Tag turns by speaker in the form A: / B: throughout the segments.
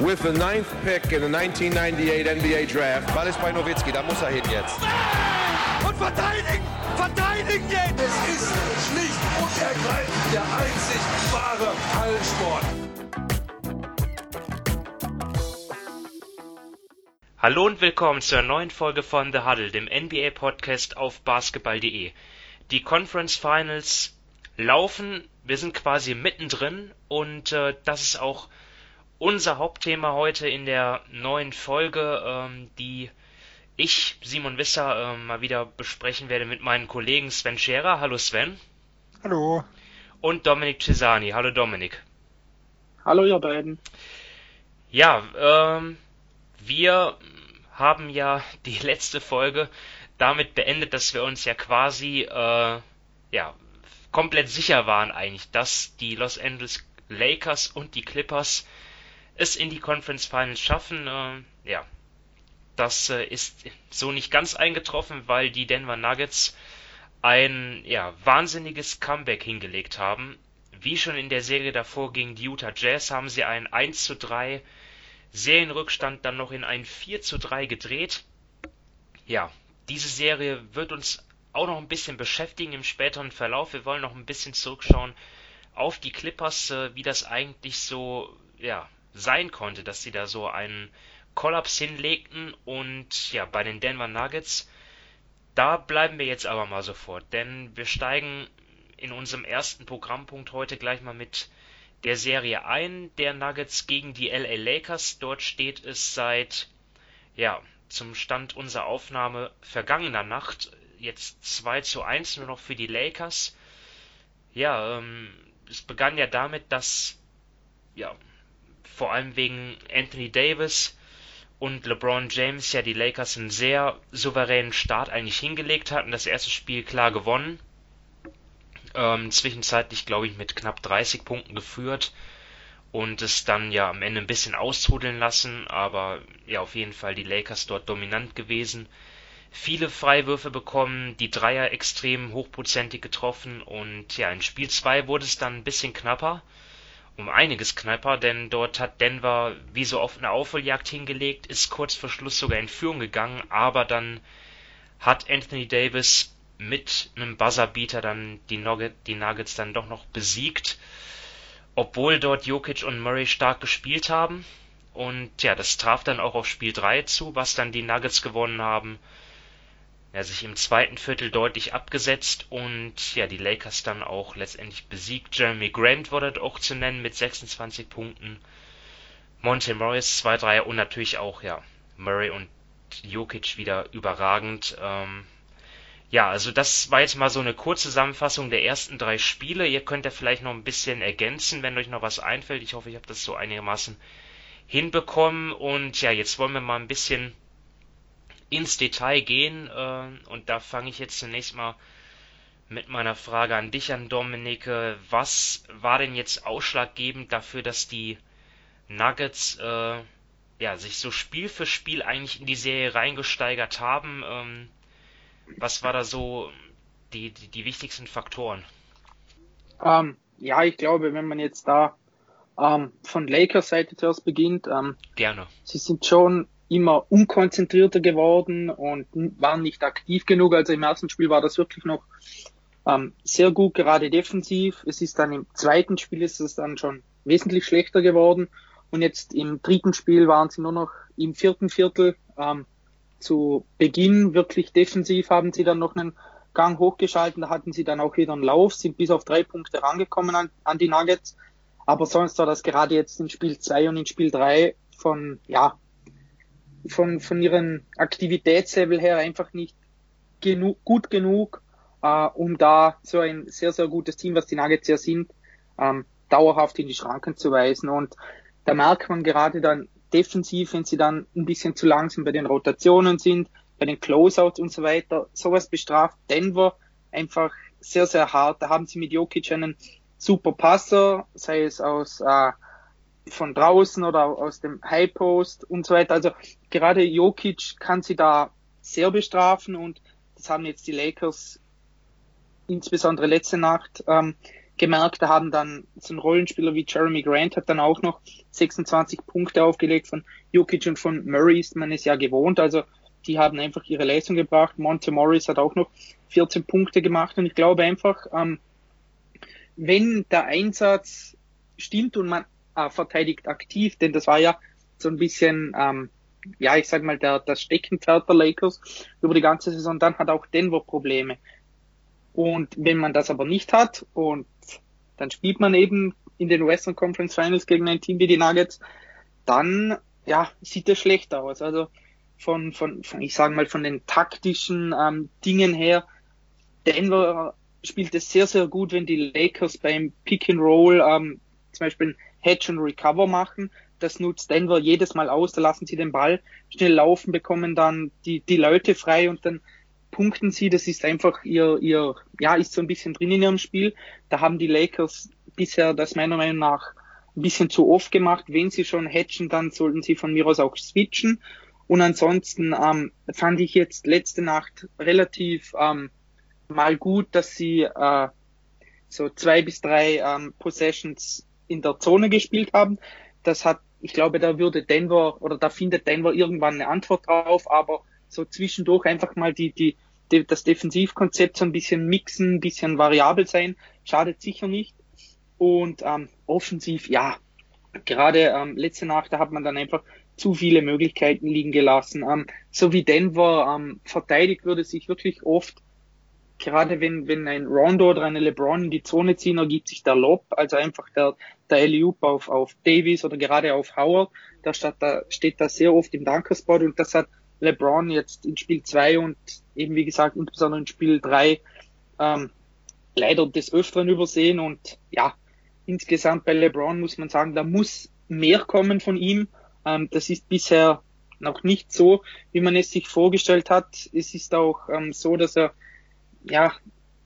A: with the ninth pick in the 1998 NBA Draft.
B: Ball ist bei Nowitzki, da muss er hin jetzt.
C: Und verteidigen! Verteidigen jetzt!
D: Es ist schlicht und ergreifend der einzig wahre Hallensport.
E: Hallo und willkommen zur neuen Folge von The Huddle, dem NBA-Podcast auf basketball.de. Die Conference Finals laufen, wir sind quasi mittendrin und äh, das ist auch unser Hauptthema heute in der neuen Folge, ähm, die ich, Simon Wisser, äh, mal wieder besprechen werde mit meinen Kollegen Sven Scherer. Hallo Sven.
F: Hallo.
E: Und Dominik Cesani. Hallo Dominik.
F: Hallo ihr beiden.
E: Ja, ähm, wir haben ja die letzte Folge damit beendet, dass wir uns ja quasi äh, ja komplett sicher waren eigentlich, dass die Los Angeles Lakers und die Clippers es in die Conference Finals schaffen. Äh, ja, das äh, ist so nicht ganz eingetroffen, weil die Denver Nuggets ein ja, wahnsinniges Comeback hingelegt haben. Wie schon in der Serie davor gegen die Utah Jazz haben sie einen 1 zu 3 Serienrückstand dann noch in ein 4 zu 3 gedreht. Ja, diese Serie wird uns auch noch ein bisschen beschäftigen im späteren Verlauf. Wir wollen noch ein bisschen zurückschauen auf die Clippers, äh, wie das eigentlich so ja, sein konnte, dass sie da so einen Kollaps hinlegten und ja, bei den Denver Nuggets, da bleiben wir jetzt aber mal sofort, denn wir steigen in unserem ersten Programmpunkt heute gleich mal mit der Serie ein, der Nuggets gegen die LA Lakers. Dort steht es seit, ja, zum Stand unserer Aufnahme vergangener Nacht jetzt 2 zu 1 nur noch für die Lakers. Ja, ähm, es begann ja damit, dass, ja, vor allem wegen Anthony Davis und LeBron James ja die Lakers einen sehr souveränen Start eigentlich hingelegt hatten. Das erste Spiel klar gewonnen. Ähm, zwischenzeitlich, glaube ich, mit knapp 30 Punkten geführt und es dann ja am Ende ein bisschen austrudeln lassen, aber ja, auf jeden Fall die Lakers dort dominant gewesen. Viele Freiwürfe bekommen, die Dreier extrem hochprozentig getroffen und ja, in Spiel 2 wurde es dann ein bisschen knapper um einiges knapper, denn dort hat Denver wie so oft eine Aufholjagd hingelegt, ist kurz vor Schluss sogar in Führung gegangen, aber dann hat Anthony Davis mit einem Buzzerbeater dann die, Nugget, die Nuggets dann doch noch besiegt, obwohl dort Jokic und Murray stark gespielt haben. Und ja, das traf dann auch auf Spiel 3 zu, was dann die Nuggets gewonnen haben ja, sich im zweiten Viertel deutlich abgesetzt und ja, die Lakers dann auch letztendlich besiegt. Jeremy Grant wurde auch zu nennen mit 26 Punkten. Monte Morris 2 3 und natürlich auch, ja, Murray und Jokic wieder überragend. Ähm, ja, also das war jetzt mal so eine Kurzzusammenfassung der ersten drei Spiele. Ihr könnt ja vielleicht noch ein bisschen ergänzen, wenn euch noch was einfällt. Ich hoffe, ich habe das so einigermaßen hinbekommen. Und ja, jetzt wollen wir mal ein bisschen ins Detail gehen äh, und da fange ich jetzt zunächst mal mit meiner Frage an dich an Dominike. Was war denn jetzt ausschlaggebend dafür, dass die Nuggets äh, ja, sich so Spiel für Spiel eigentlich in die Serie reingesteigert haben? Ähm, was war da so die, die, die wichtigsten Faktoren?
F: Ähm, ja, ich glaube, wenn man jetzt da ähm, von Lakers Seite zuerst beginnt, ähm,
E: gerne.
F: Sie sind schon immer unkonzentrierter geworden und waren nicht aktiv genug. Also im ersten Spiel war das wirklich noch ähm, sehr gut, gerade defensiv. Es ist dann im zweiten Spiel ist es dann schon wesentlich schlechter geworden. Und jetzt im dritten Spiel waren sie nur noch im vierten Viertel ähm, zu Beginn wirklich defensiv, haben sie dann noch einen Gang hochgeschalten, da hatten sie dann auch wieder einen Lauf, sind bis auf drei Punkte rangekommen an, an die Nuggets. Aber sonst war das gerade jetzt in Spiel zwei und in Spiel drei von, ja, von, von ihren Aktivitätslevel her einfach nicht genug, gut genug, äh, um da so ein sehr, sehr gutes Team, was die Nuggets ja sind, ähm, dauerhaft in die Schranken zu weisen. Und da merkt man gerade dann defensiv, wenn sie dann ein bisschen zu langsam bei den Rotationen sind, bei den Closeouts und so weiter, sowas bestraft Denver einfach sehr, sehr hart. Da haben sie mit Jokic einen super Passer, sei es aus äh, von draußen oder aus dem High Post und so weiter. Also gerade Jokic kann sie da sehr bestrafen und das haben jetzt die Lakers insbesondere letzte Nacht ähm, gemerkt. Da haben dann so ein Rollenspieler wie Jeremy Grant hat dann auch noch 26 Punkte aufgelegt. Von Jokic und von Murray ist man es ja gewohnt. Also die haben einfach ihre Leistung gebracht. Monte Morris hat auch noch 14 Punkte gemacht. Und ich glaube einfach, ähm, wenn der Einsatz stimmt und man äh, verteidigt aktiv, denn das war ja so ein bisschen, ähm, ja, ich sag mal, der, das Steckenpferd der Lakers über die ganze Saison, dann hat auch Denver Probleme. Und wenn man das aber nicht hat und dann spielt man eben in den Western Conference Finals gegen ein Team wie die Nuggets, dann ja, sieht es schlecht aus. Also von, von, von ich sage mal, von den taktischen ähm, Dingen her, Denver spielt es sehr, sehr gut, wenn die Lakers beim Pick and Roll ähm, zum Beispiel Hedge and Recover machen. Das nutzt Denver jedes Mal aus. Da lassen sie den Ball schnell laufen, bekommen dann die, die Leute frei und dann punkten sie. Das ist einfach ihr, ihr, ja, ist so ein bisschen drin in ihrem Spiel. Da haben die Lakers bisher das meiner Meinung nach ein bisschen zu oft gemacht. Wenn sie schon hatchen, dann sollten sie von mir aus auch switchen. Und ansonsten ähm, fand ich jetzt letzte Nacht relativ ähm, mal gut, dass sie äh, so zwei bis drei ähm, Possessions in der Zone gespielt haben. Das hat, ich glaube, da würde Denver oder da findet Denver irgendwann eine Antwort drauf, aber so zwischendurch einfach mal die, die, die, das Defensivkonzept so ein bisschen mixen, ein bisschen variabel sein, schadet sicher nicht. Und ähm, offensiv, ja, gerade ähm, letzte Nacht, da hat man dann einfach zu viele Möglichkeiten liegen gelassen. Ähm, so wie Denver ähm, verteidigt würde sich wirklich oft, gerade wenn, wenn ein Rondo oder eine LeBron in die Zone ziehen, ergibt sich der Lob, also einfach der, der Eliup auf, auf Davis oder gerade auf Howard, da steht da, steht da sehr oft im Dunkerspot und das hat LeBron jetzt in Spiel 2 und eben wie gesagt insbesondere in Spiel 3 ähm, leider des Öfteren übersehen und ja, insgesamt bei LeBron muss man sagen, da muss mehr kommen von ihm. Ähm, das ist bisher noch nicht so, wie man es sich vorgestellt hat. Es ist auch ähm, so, dass er, ja,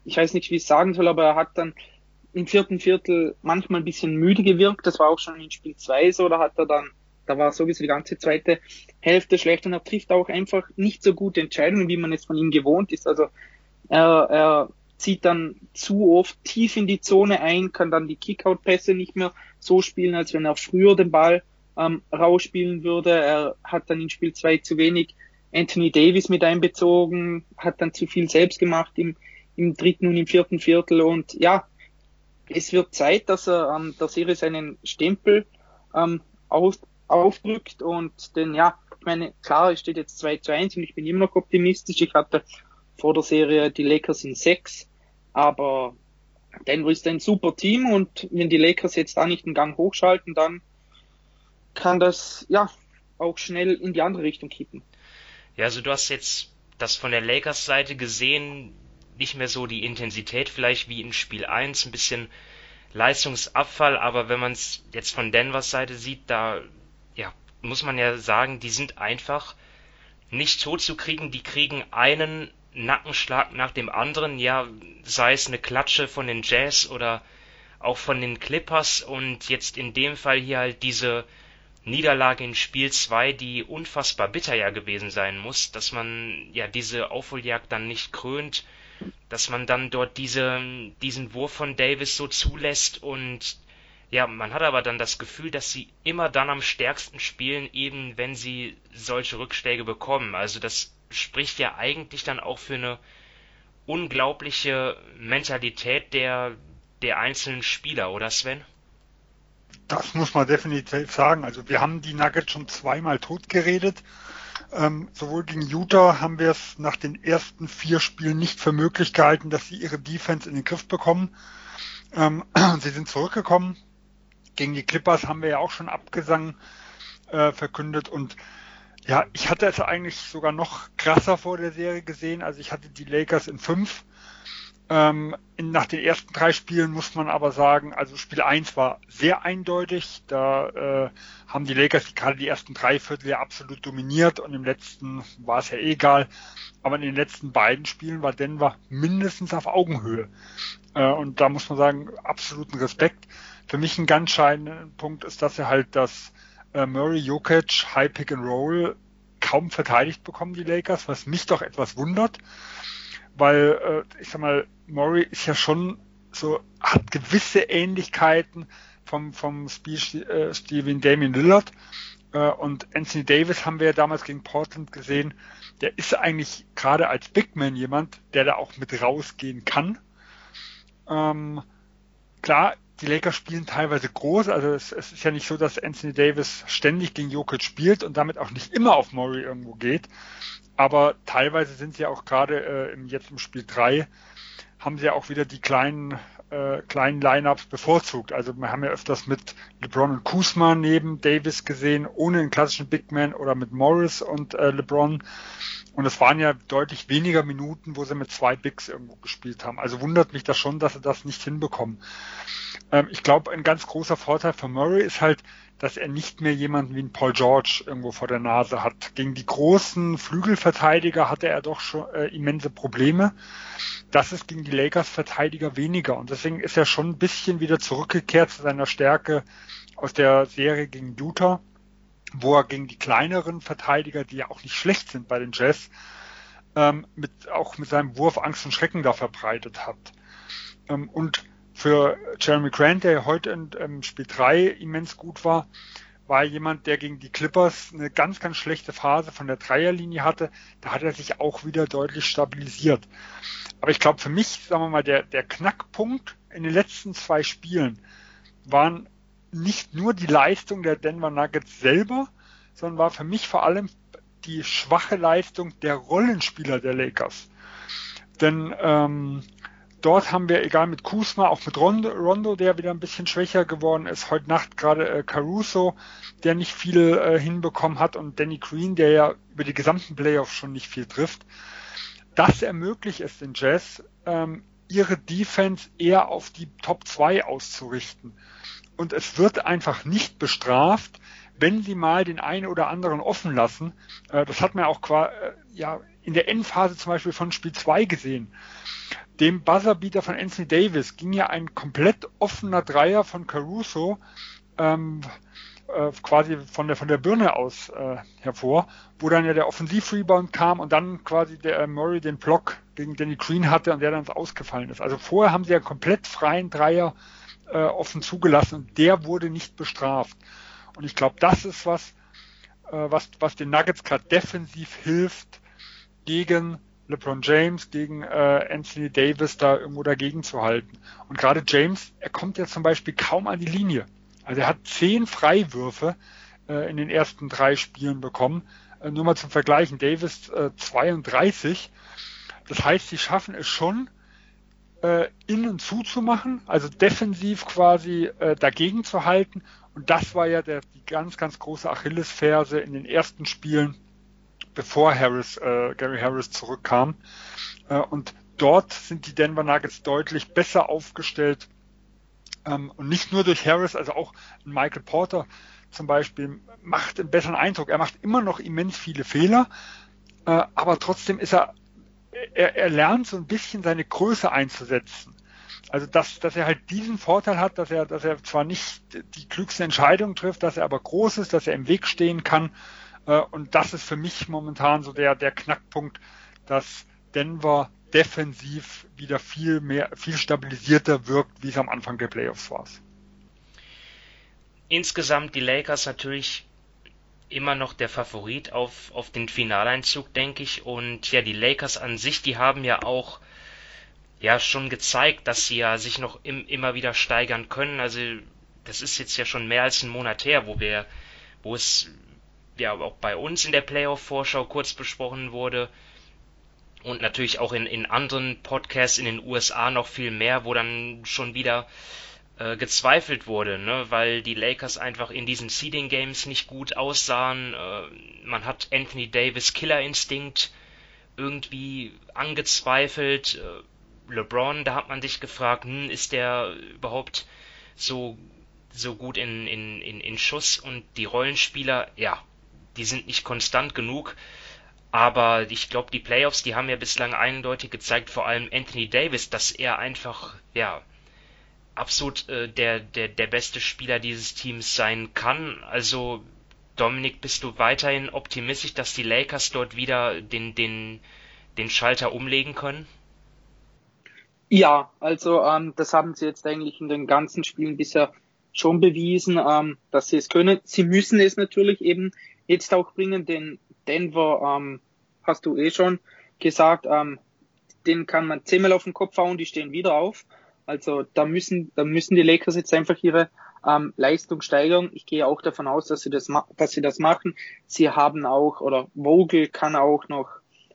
F: ich weiß nicht, wie ich es sagen soll, aber er hat dann im vierten Viertel manchmal ein bisschen müde gewirkt. Das war auch schon in Spiel 2 so, da hat er dann da war sowieso die ganze zweite Hälfte schlecht und er trifft auch einfach nicht so gute Entscheidungen, wie man es von ihm gewohnt ist. Also er, er zieht dann zu oft tief in die Zone ein, kann dann die Kickout-Pässe nicht mehr so spielen, als wenn er früher den Ball ähm, rausspielen würde. Er hat dann in Spiel 2 zu wenig Anthony Davis mit einbezogen, hat dann zu viel selbst gemacht im, im dritten und im vierten Viertel und ja, es wird Zeit, dass er ähm, der Serie seinen Stempel ähm, aus, aufdrückt und denn ja, ich meine, klar, es steht jetzt 2 zu 1 und ich bin immer noch optimistisch. Ich hatte vor der Serie die Lakers in 6, aber Denver ist ein super Team und wenn die Lakers jetzt da nicht den Gang hochschalten, dann kann das ja auch schnell in die andere Richtung kippen.
E: Ja, also du hast jetzt das von der Lakers Seite gesehen, nicht mehr so die Intensität vielleicht wie in Spiel 1, ein bisschen Leistungsabfall, aber wenn man es jetzt von Denvers Seite sieht, da ja, muss man ja sagen, die sind einfach nicht tot zu kriegen. Die kriegen einen Nackenschlag nach dem anderen, ja, sei es eine Klatsche von den Jazz oder auch von den Clippers und jetzt in dem Fall hier halt diese Niederlage in Spiel 2, die unfassbar bitter ja gewesen sein muss, dass man ja diese Aufholjagd dann nicht krönt, dass man dann dort diese, diesen Wurf von Davis so zulässt und ja, man hat aber dann das Gefühl, dass sie immer dann am stärksten spielen, eben wenn sie solche Rückschläge bekommen. Also das spricht ja eigentlich dann auch für eine unglaubliche Mentalität der, der einzelnen Spieler, oder Sven?
G: Das muss man definitiv sagen. Also wir haben die Nuggets schon zweimal totgeredet. Ähm, sowohl gegen Utah haben wir es nach den ersten vier Spielen nicht für möglich gehalten, dass sie ihre Defense in den Griff bekommen. Ähm, sie sind zurückgekommen, gegen die Clippers haben wir ja auch schon Abgesang äh, verkündet und ja, ich hatte es eigentlich sogar noch krasser vor der Serie gesehen. Also ich hatte die Lakers in fünf. Ähm, nach den ersten drei Spielen muss man aber sagen, also Spiel eins war sehr eindeutig. Da äh, haben die Lakers gerade die ersten drei Viertel ja absolut dominiert und im letzten war es ja eh egal. Aber in den letzten beiden Spielen war Denver mindestens auf Augenhöhe. Äh, und da muss man sagen, absoluten Respekt. Für mich ein ganz entscheidender Punkt ist, dass er halt das äh, Murray Jokic High Pick and Roll kaum verteidigt bekommen, die Lakers, was mich doch etwas wundert, weil äh, ich sag mal, Murray ist ja schon so hat gewisse Ähnlichkeiten vom, vom Spiel äh, Steven Damien Lillard. Äh, und Anthony Davis haben wir ja damals gegen Portland gesehen. Der ist eigentlich gerade als Big Man jemand, der da auch mit rausgehen kann. Ähm, klar, die Lakers spielen teilweise groß, also es, es, ist ja nicht so, dass Anthony Davis ständig gegen Jokic spielt und damit auch nicht immer auf Murray irgendwo geht. Aber teilweise sind sie auch gerade äh, jetzt im Spiel 3 haben sie ja auch wieder die kleinen äh, kleinen Lineups bevorzugt. Also wir haben ja öfters mit LeBron und Kuzma neben Davis gesehen, ohne einen klassischen Big Man oder mit Morris und äh, LeBron. Und es waren ja deutlich weniger Minuten, wo sie mit zwei Bigs irgendwo gespielt haben. Also wundert mich das schon, dass sie das nicht hinbekommen. Ähm, ich glaube, ein ganz großer Vorteil von Murray ist halt, dass er nicht mehr jemanden wie ein Paul George irgendwo vor der Nase hat. Gegen die großen Flügelverteidiger hatte er doch schon äh, immense Probleme. Das ist gegen die Lakers Verteidiger weniger. Und deswegen ist er schon ein bisschen wieder zurückgekehrt zu seiner Stärke aus der Serie gegen Utah, wo er gegen die kleineren Verteidiger, die ja auch nicht schlecht sind bei den Jazz, ähm, mit, auch mit seinem Wurf Angst und Schrecken da verbreitet hat. Ähm, und für Jeremy Grant, der heute in ähm, Spiel 3 immens gut war, war jemand, der gegen die Clippers eine ganz, ganz schlechte Phase von der Dreierlinie hatte. Da hat er sich auch wieder deutlich stabilisiert. Aber ich glaube, für mich, sagen wir mal, der, der Knackpunkt in den letzten zwei Spielen waren nicht nur die Leistung der Denver Nuggets selber, sondern war für mich vor allem die schwache Leistung der Rollenspieler der Lakers. Denn ähm, dort haben wir, egal mit Kusma, auch mit Rondo, Rondo, der wieder ein bisschen schwächer geworden ist, heute Nacht gerade äh, Caruso, der nicht viel äh, hinbekommen hat und Danny Green, der ja über die gesamten Playoffs schon nicht viel trifft. Das ermöglicht es den Jazz, ähm, ihre Defense eher auf die Top 2 auszurichten. Und es wird einfach nicht bestraft, wenn sie mal den einen oder anderen offen lassen. Äh, das hat man auch äh, ja, in der Endphase zum Beispiel von Spiel 2 gesehen dem Buzzerbeater von Anthony Davis ging ja ein komplett offener Dreier von Caruso ähm, äh, quasi von der von der Birne aus äh, hervor, wo dann ja der Offensiv-Rebound kam und dann quasi der äh, Murray den Block gegen Danny Green hatte und der dann ausgefallen ist. Also vorher haben sie ja komplett freien Dreier äh, offen zugelassen und der wurde nicht bestraft. Und ich glaube, das ist was, äh, was, was den Nuggets gerade defensiv hilft gegen LeBron James gegen äh, Anthony Davis da irgendwo dagegen zu halten. Und gerade James, er kommt ja zum Beispiel kaum an die Linie. Also er hat zehn Freiwürfe äh, in den ersten drei Spielen bekommen. Äh, nur mal zum Vergleichen, Davis äh, 32. Das heißt, sie schaffen es schon, äh, innen zuzumachen, also defensiv quasi äh, dagegen zu halten. Und das war ja der, die ganz, ganz große Achillesferse in den ersten Spielen bevor Harris, äh, Gary Harris zurückkam. Äh, und dort sind die Denver Nuggets deutlich besser aufgestellt. Ähm, und nicht nur durch Harris, also auch Michael Porter zum Beispiel macht einen besseren Eindruck. Er macht immer noch immens viele Fehler, äh, aber trotzdem ist er, er, er lernt so ein bisschen seine Größe einzusetzen. Also dass, dass er halt diesen Vorteil hat, dass er, dass er zwar nicht die klügste Entscheidung trifft, dass er aber groß ist, dass er im Weg stehen kann und das ist für mich momentan so der, der Knackpunkt, dass Denver defensiv wieder viel mehr, viel stabilisierter wirkt, wie es am Anfang der Playoffs war.
E: Insgesamt die Lakers natürlich immer noch der Favorit auf, auf den Finaleinzug, denke ich. Und ja, die Lakers an sich, die haben ja auch ja schon gezeigt, dass sie ja sich noch im, immer wieder steigern können. Also das ist jetzt ja schon mehr als ein Monat her, wo wir, wo es ja auch bei uns in der Playoff-Vorschau kurz besprochen wurde. Und natürlich auch in, in anderen Podcasts in den USA noch viel mehr, wo dann schon wieder äh, gezweifelt wurde, ne? weil die Lakers einfach in diesen Seeding Games nicht gut aussahen. Äh, man hat Anthony Davis Killerinstinkt irgendwie angezweifelt. Äh, LeBron, da hat man sich gefragt, hm, ist der überhaupt so so gut in, in, in, in Schuss und die Rollenspieler, ja, die sind nicht konstant genug. Aber ich glaube, die Playoffs, die haben ja bislang eindeutig gezeigt, vor allem Anthony Davis, dass er einfach, ja, absolut äh, der, der, der beste Spieler dieses Teams sein kann. Also, Dominik, bist du weiterhin optimistisch, dass die Lakers dort wieder den, den, den Schalter umlegen können?
F: Ja, also ähm, das haben sie jetzt eigentlich in den ganzen Spielen bisher schon bewiesen, ähm, dass sie es können. Sie müssen es natürlich eben jetzt auch bringen, denn Denver, ähm, hast du eh schon gesagt, ähm, den kann man zehnmal auf den Kopf hauen, die stehen wieder auf. Also da müssen, da müssen die Lakers jetzt einfach ihre ähm, Leistung steigern. Ich gehe auch davon aus, dass sie das, dass sie das machen. Sie haben auch, oder Vogel kann auch noch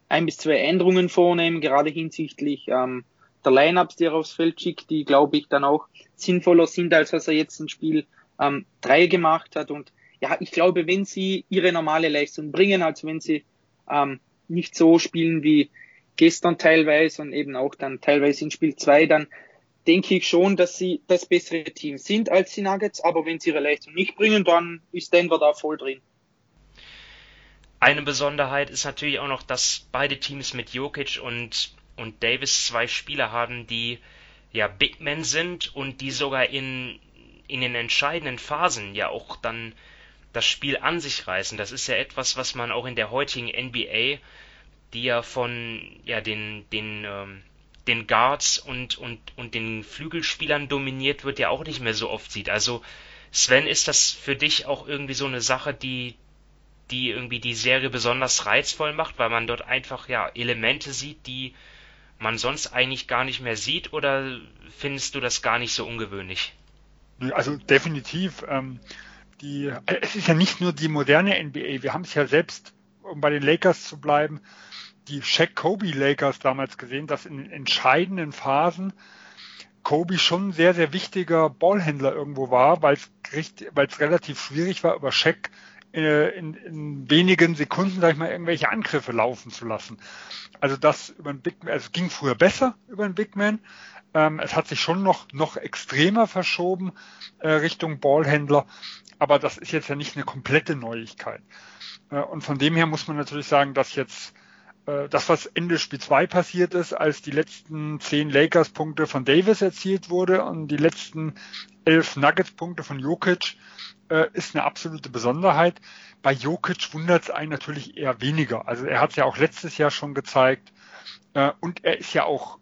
F: ein bis zwei Änderungen vornehmen, gerade hinsichtlich ähm, der Lineups, die er aufs Feld schickt, die glaube ich dann auch sinnvoller sind, als was er jetzt im Spiel ähm, drei gemacht hat. Und ja, ich glaube, wenn sie ihre normale Leistung bringen, also wenn sie ähm, nicht so spielen wie gestern teilweise und eben auch dann teilweise in Spiel zwei, dann denke ich schon, dass sie das bessere Team sind als die Nuggets, aber wenn sie ihre Leistung nicht bringen, dann ist Denver da voll drin.
E: Eine Besonderheit ist natürlich auch noch, dass beide Teams mit Jokic und, und Davis zwei Spieler haben, die ja Big Men sind und die sogar in, in den entscheidenden Phasen ja auch dann das Spiel an sich reißen. Das ist ja etwas, was man auch in der heutigen NBA, die ja von ja den den ähm, den Guards und und und den Flügelspielern dominiert wird, ja auch nicht mehr so oft sieht. Also Sven, ist das für dich auch irgendwie so eine Sache, die die irgendwie die Serie besonders reizvoll macht, weil man dort einfach ja Elemente sieht, die man sonst eigentlich gar nicht mehr sieht, oder findest du das gar nicht so ungewöhnlich?
G: Also definitiv. Ähm, die, äh, es ist ja nicht nur die moderne NBA. Wir haben es ja selbst, um bei den Lakers zu bleiben, die Shaq Kobe Lakers damals gesehen, dass in entscheidenden Phasen Kobe schon sehr, sehr wichtiger Ballhändler irgendwo war, weil es relativ schwierig war, über Shaq äh, in, in wenigen Sekunden, sag ich mal, irgendwelche Angriffe laufen zu lassen. Also das über ein Big Man, also es ging früher besser über einen Big Man. Ähm, es hat sich schon noch, noch extremer verschoben äh, Richtung Ballhändler, aber das ist jetzt ja nicht eine komplette Neuigkeit. Äh, und von dem her muss man natürlich sagen, dass jetzt äh, das, was Ende Spiel 2 passiert ist, als die letzten zehn Lakers-Punkte von Davis erzielt wurde und die letzten elf Nuggets-Punkte von Jokic, äh, ist eine absolute Besonderheit. Bei Jokic wundert es einen natürlich eher weniger. Also er hat es ja auch letztes Jahr schon gezeigt. Und er ist ja auch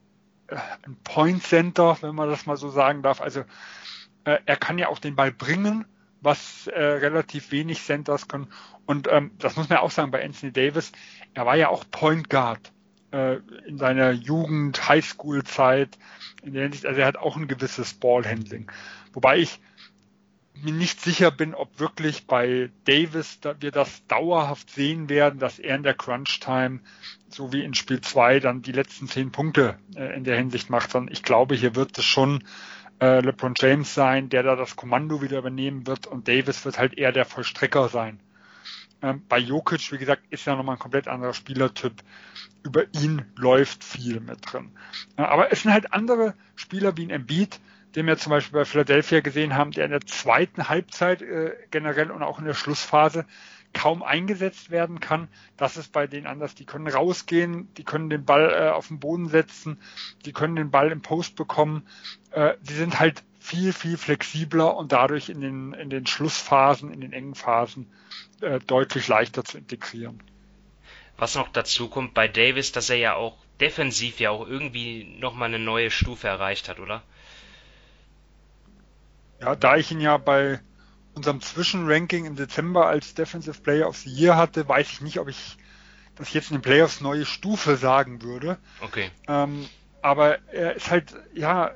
G: ein Point Center, wenn man das mal so sagen darf. Also er kann ja auch den Ball bringen, was äh, relativ wenig Centers können. Und ähm, das muss man ja auch sagen bei Anthony Davis. Er war ja auch Point Guard äh, in seiner Jugend, Highschool-Zeit. In der Hinsicht, also er hat auch ein gewisses Ballhandling. Wobei ich mir nicht sicher bin, ob wirklich bei Davis da wir das dauerhaft sehen werden, dass er in der Crunch-Time, so wie in Spiel 2, dann die letzten zehn Punkte äh, in der Hinsicht macht, sondern ich glaube, hier wird es schon äh, LeBron James sein, der da das Kommando wieder übernehmen wird und Davis wird halt eher der Vollstrecker sein. Ähm, bei Jokic, wie gesagt, ist ja nochmal ein komplett anderer Spielertyp. Über ihn läuft viel mit drin. Äh, aber es sind halt andere Spieler wie ein Embiid, den wir zum Beispiel bei Philadelphia gesehen haben, der in der zweiten Halbzeit äh, generell und auch in der Schlussphase kaum eingesetzt werden kann. Das ist bei denen anders. Die können rausgehen, die können den Ball äh, auf den Boden setzen, die können den Ball im Post bekommen. Äh, die sind halt viel, viel flexibler und dadurch in den, in den Schlussphasen, in den engen Phasen äh, deutlich leichter zu integrieren.
E: Was noch dazu kommt bei Davis, dass er ja auch defensiv ja auch irgendwie nochmal eine neue Stufe erreicht hat, oder?
G: Ja, da ich ihn ja bei unserem Zwischenranking im Dezember als Defensive Player of the Year hatte, weiß ich nicht, ob ich das jetzt in den Playoffs neue Stufe sagen würde.
E: Okay.
G: Ähm, aber er ist halt, ja,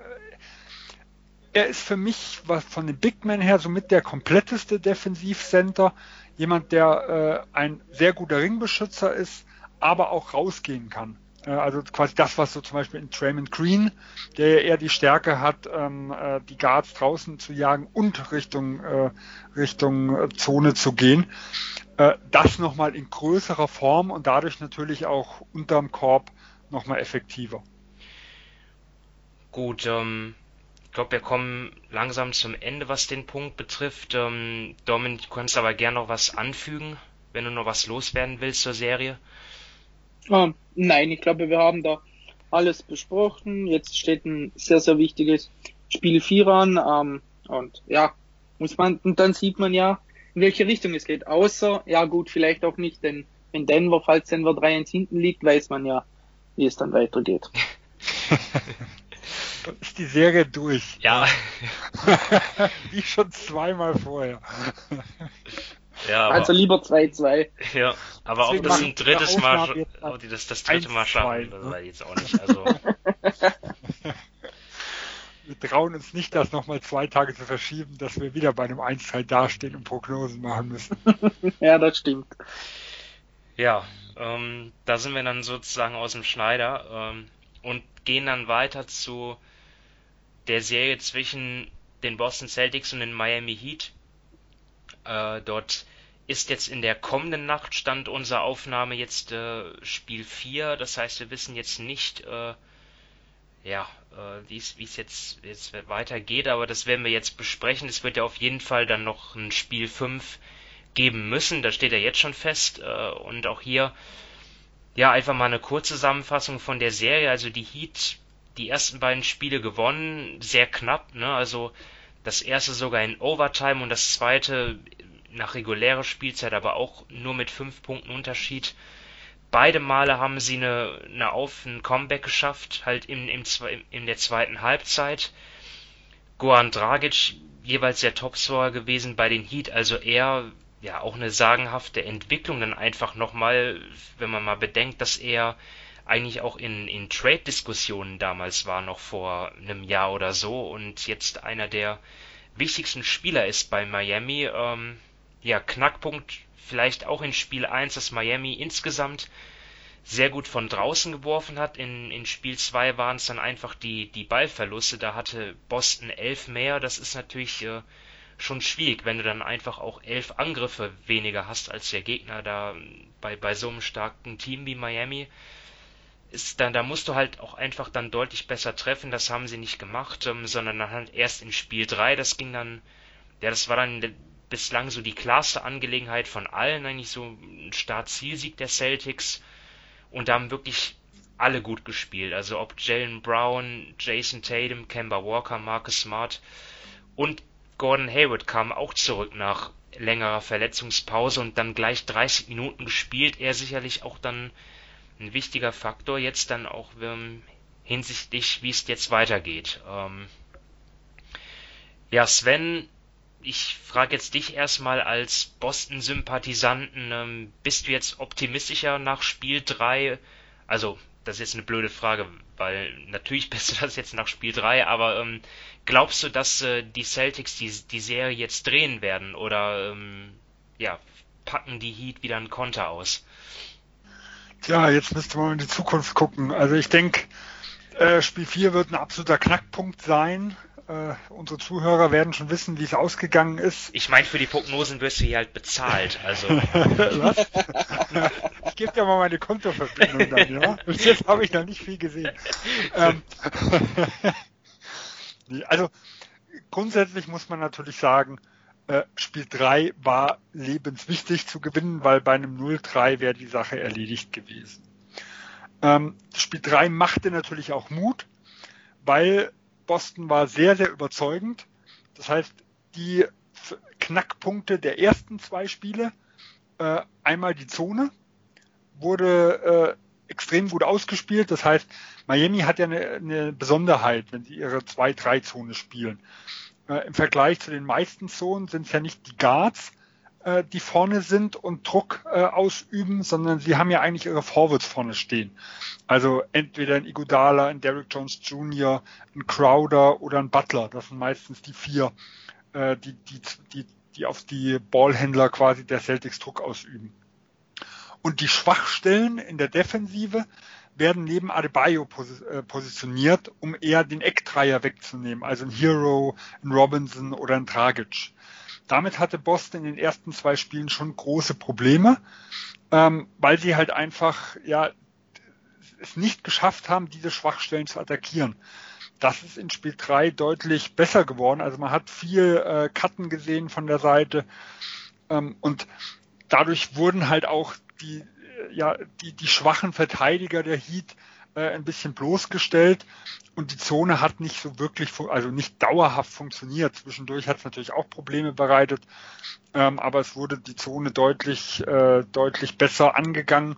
G: er ist für mich was von den Big Men her somit der kompletteste Defensivcenter. Jemand, der äh, ein sehr guter Ringbeschützer ist, aber auch rausgehen kann. Äh, also quasi das, was so zum Beispiel in Draymond Green, der ja eher die Stärke hat, ähm, äh, die Guards draußen zu jagen und Richtung, äh, Richtung äh, Zone zu gehen. Äh, das nochmal in größerer Form und dadurch natürlich auch unterm Korb nochmal effektiver.
E: Gut, ähm, ich glaube, wir kommen langsam zum Ende, was den Punkt betrifft. Ähm, Domin, du kannst aber gerne noch was anfügen, wenn du noch was loswerden willst zur Serie.
F: Ah, nein, ich glaube, wir haben da alles besprochen. Jetzt steht ein sehr, sehr wichtiges Spiel 4 an. Ähm, und ja, muss man, und dann sieht man ja, in welche Richtung es geht. Außer, ja gut, vielleicht auch nicht, denn wenn Denver, falls Denver 3-1 hinten liegt, weiß man ja, wie es dann weitergeht.
G: Dann ist die Serie durch.
E: Ja.
G: Wie schon zweimal vorher.
F: Ja, also lieber 2-2.
E: Ja, aber ob das ein drittes Mal, ob die das, das dritte Mal schaffen, das weiß ich jetzt auch nicht. Also.
G: wir trauen uns nicht, das nochmal zwei Tage zu verschieben, dass wir wieder bei einem 1-2 dastehen und Prognosen machen müssen.
F: ja, das stimmt.
E: Ja, ähm, da sind wir dann sozusagen aus dem Schneider ähm, und gehen dann weiter zu der Serie zwischen den Boston Celtics und den Miami Heat. Äh, dort ist jetzt in der kommenden Nacht stand unsere Aufnahme jetzt äh, Spiel 4. Das heißt, wir wissen jetzt nicht, äh, ja, äh, wie es jetzt, jetzt weitergeht, aber das werden wir jetzt besprechen. Es wird ja auf jeden Fall dann noch ein Spiel 5 geben müssen. Da steht ja jetzt schon fest. Äh, und auch hier, ja, einfach mal eine Kurzzusammenfassung von der Serie. Also die Heat, die ersten beiden Spiele gewonnen, sehr knapp, ne? Also das erste sogar in Overtime und das zweite nach regulärer Spielzeit, aber auch nur mit fünf Punkten Unterschied. Beide Male haben sie eine, eine Auf, ein Comeback geschafft, halt im, im, in der zweiten Halbzeit. Goran Dragic jeweils der Topscorer gewesen bei den Heat, also er ja auch eine sagenhafte Entwicklung dann einfach nochmal, wenn man mal bedenkt, dass er eigentlich auch in, in Trade-Diskussionen damals war, noch vor einem Jahr oder so und jetzt einer der wichtigsten Spieler ist bei Miami. Ähm, ja, Knackpunkt vielleicht auch in Spiel 1, dass Miami insgesamt sehr gut von draußen geworfen hat. In, in Spiel 2 waren es dann einfach die, die Ballverluste. Da hatte Boston elf mehr. Das ist natürlich äh, schon schwierig, wenn du dann einfach auch elf Angriffe weniger hast als der Gegner da bei, bei so einem starken Team wie Miami. Ist dann, da musst du halt auch einfach dann deutlich besser treffen. Das haben sie nicht gemacht, ähm, sondern dann halt erst in Spiel 3. Das ging dann, ja, das war dann bislang so die klarste Angelegenheit von allen, eigentlich so ein Start-Zielsieg der Celtics. Und da haben wirklich alle gut gespielt. Also ob Jalen Brown, Jason Tatum, Kemba Walker, Marcus Smart und Gordon Hayward kamen auch zurück nach längerer Verletzungspause und dann gleich 30 Minuten gespielt. Er sicherlich auch dann ein wichtiger Faktor jetzt dann auch ähm, hinsichtlich, wie es jetzt weitergeht. Ähm, ja, Sven, ich frage jetzt dich erstmal als Boston-Sympathisanten, ähm, bist du jetzt optimistischer nach Spiel 3? Also, das ist jetzt eine blöde Frage, weil natürlich bist du das jetzt nach Spiel 3, aber ähm, glaubst du, dass äh, die Celtics die, die Serie jetzt drehen werden oder ähm, ja, packen die Heat wieder einen Konter aus?
G: Tja, jetzt müsste man in die Zukunft gucken. Also ich denke, äh, Spiel 4 wird ein absoluter Knackpunkt sein äh, unsere Zuhörer werden schon wissen, wie es ausgegangen ist.
E: Ich meine, für die Prognosen wirst du hier halt bezahlt. Also.
G: Was? ich gebe dir mal meine Kontoverbindung dann, ja? Bis jetzt habe ich noch nicht viel gesehen. Ähm, also grundsätzlich muss man natürlich sagen, äh, Spiel 3 war lebenswichtig zu gewinnen, weil bei einem 0-3 wäre die Sache erledigt gewesen. Ähm, Spiel 3 machte natürlich auch Mut, weil Boston war sehr, sehr überzeugend. Das heißt, die Knackpunkte der ersten zwei Spiele, äh, einmal die Zone, wurde äh, extrem gut ausgespielt. Das heißt, Miami hat ja eine, eine Besonderheit, wenn sie ihre 2-3-Zone spielen. Äh, Im Vergleich zu den meisten Zonen sind es ja nicht die Guards, äh, die vorne sind und Druck äh, ausüben, sondern sie haben ja eigentlich ihre Forwards vorne stehen. Also entweder ein Iguodala, ein Derrick Jones Jr., ein Crowder oder ein Butler. Das sind meistens die vier, äh, die, die, die, die auf die Ballhändler quasi der Celtics Druck ausüben. Und die Schwachstellen in der Defensive werden neben Adebayo äh, positioniert, um eher den Eckdreier wegzunehmen, also ein Hero, ein Robinson oder ein Dragic. Damit hatte Boston in den ersten zwei Spielen schon große Probleme, ähm, weil sie halt einfach ja es nicht geschafft haben, diese Schwachstellen zu attackieren. Das ist in Spiel 3 deutlich besser geworden. Also man hat viel äh, Cutten gesehen von der Seite ähm, und dadurch wurden halt auch die, äh, ja, die, die schwachen Verteidiger der Heat äh, ein bisschen bloßgestellt. Und die Zone hat nicht so wirklich, also nicht dauerhaft funktioniert. Zwischendurch hat es natürlich auch Probleme bereitet, ähm, aber es wurde die Zone deutlich, äh, deutlich besser angegangen.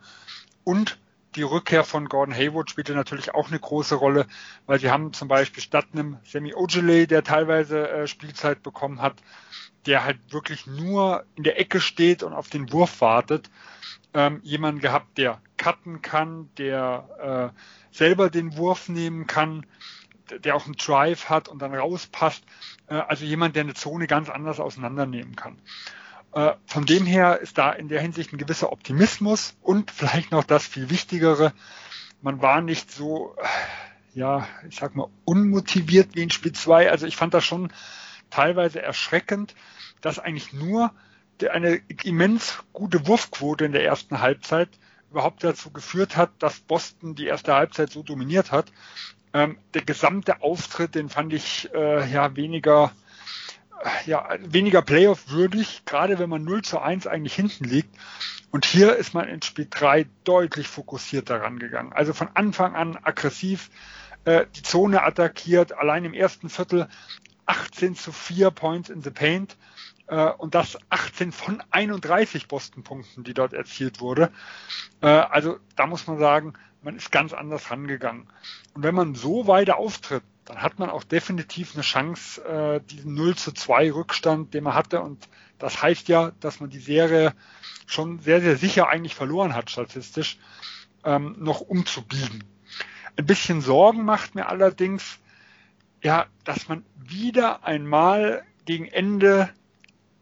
G: Und die Rückkehr von Gordon Hayward spielte natürlich auch eine große Rolle, weil sie haben zum Beispiel statt einem Sammy Ojale, der teilweise äh, Spielzeit bekommen hat, der halt wirklich nur in der Ecke steht und auf den Wurf wartet, ähm, jemanden gehabt, der cutten kann, der äh, selber den Wurf nehmen kann, der auch einen Drive hat und dann rauspasst. Äh, also jemand, der eine Zone ganz anders auseinandernehmen kann. Äh, von dem her ist da in der Hinsicht ein gewisser Optimismus und vielleicht noch das viel Wichtigere. Man war nicht so, ja, ich sag mal, unmotiviert wie in Spiel 2. Also ich fand das schon teilweise erschreckend, dass eigentlich nur eine immens gute Wurfquote in der ersten Halbzeit überhaupt dazu geführt hat, dass Boston die erste Halbzeit so dominiert hat. Ähm, der gesamte Auftritt, den fand ich äh, ja weniger, äh, ja, weniger Playoff würdig, gerade wenn man 0 zu 1 eigentlich hinten liegt. Und hier ist man in Spiel 3 deutlich fokussierter rangegangen. Also von Anfang an aggressiv äh, die Zone attackiert, allein im ersten Viertel 18 zu 4 Points in the Paint und das 18 von 31 Boston-Punkten, die dort erzielt wurde. Äh, also da muss man sagen, man ist ganz anders rangegangen. Und wenn man so weiter auftritt, dann hat man auch definitiv eine Chance, äh, diesen 0 zu 2 Rückstand, den man hatte. Und das heißt ja, dass man die Serie schon sehr, sehr sicher eigentlich verloren hat, statistisch, ähm, noch umzubiegen. Ein bisschen Sorgen macht mir allerdings, ja, dass man wieder einmal gegen Ende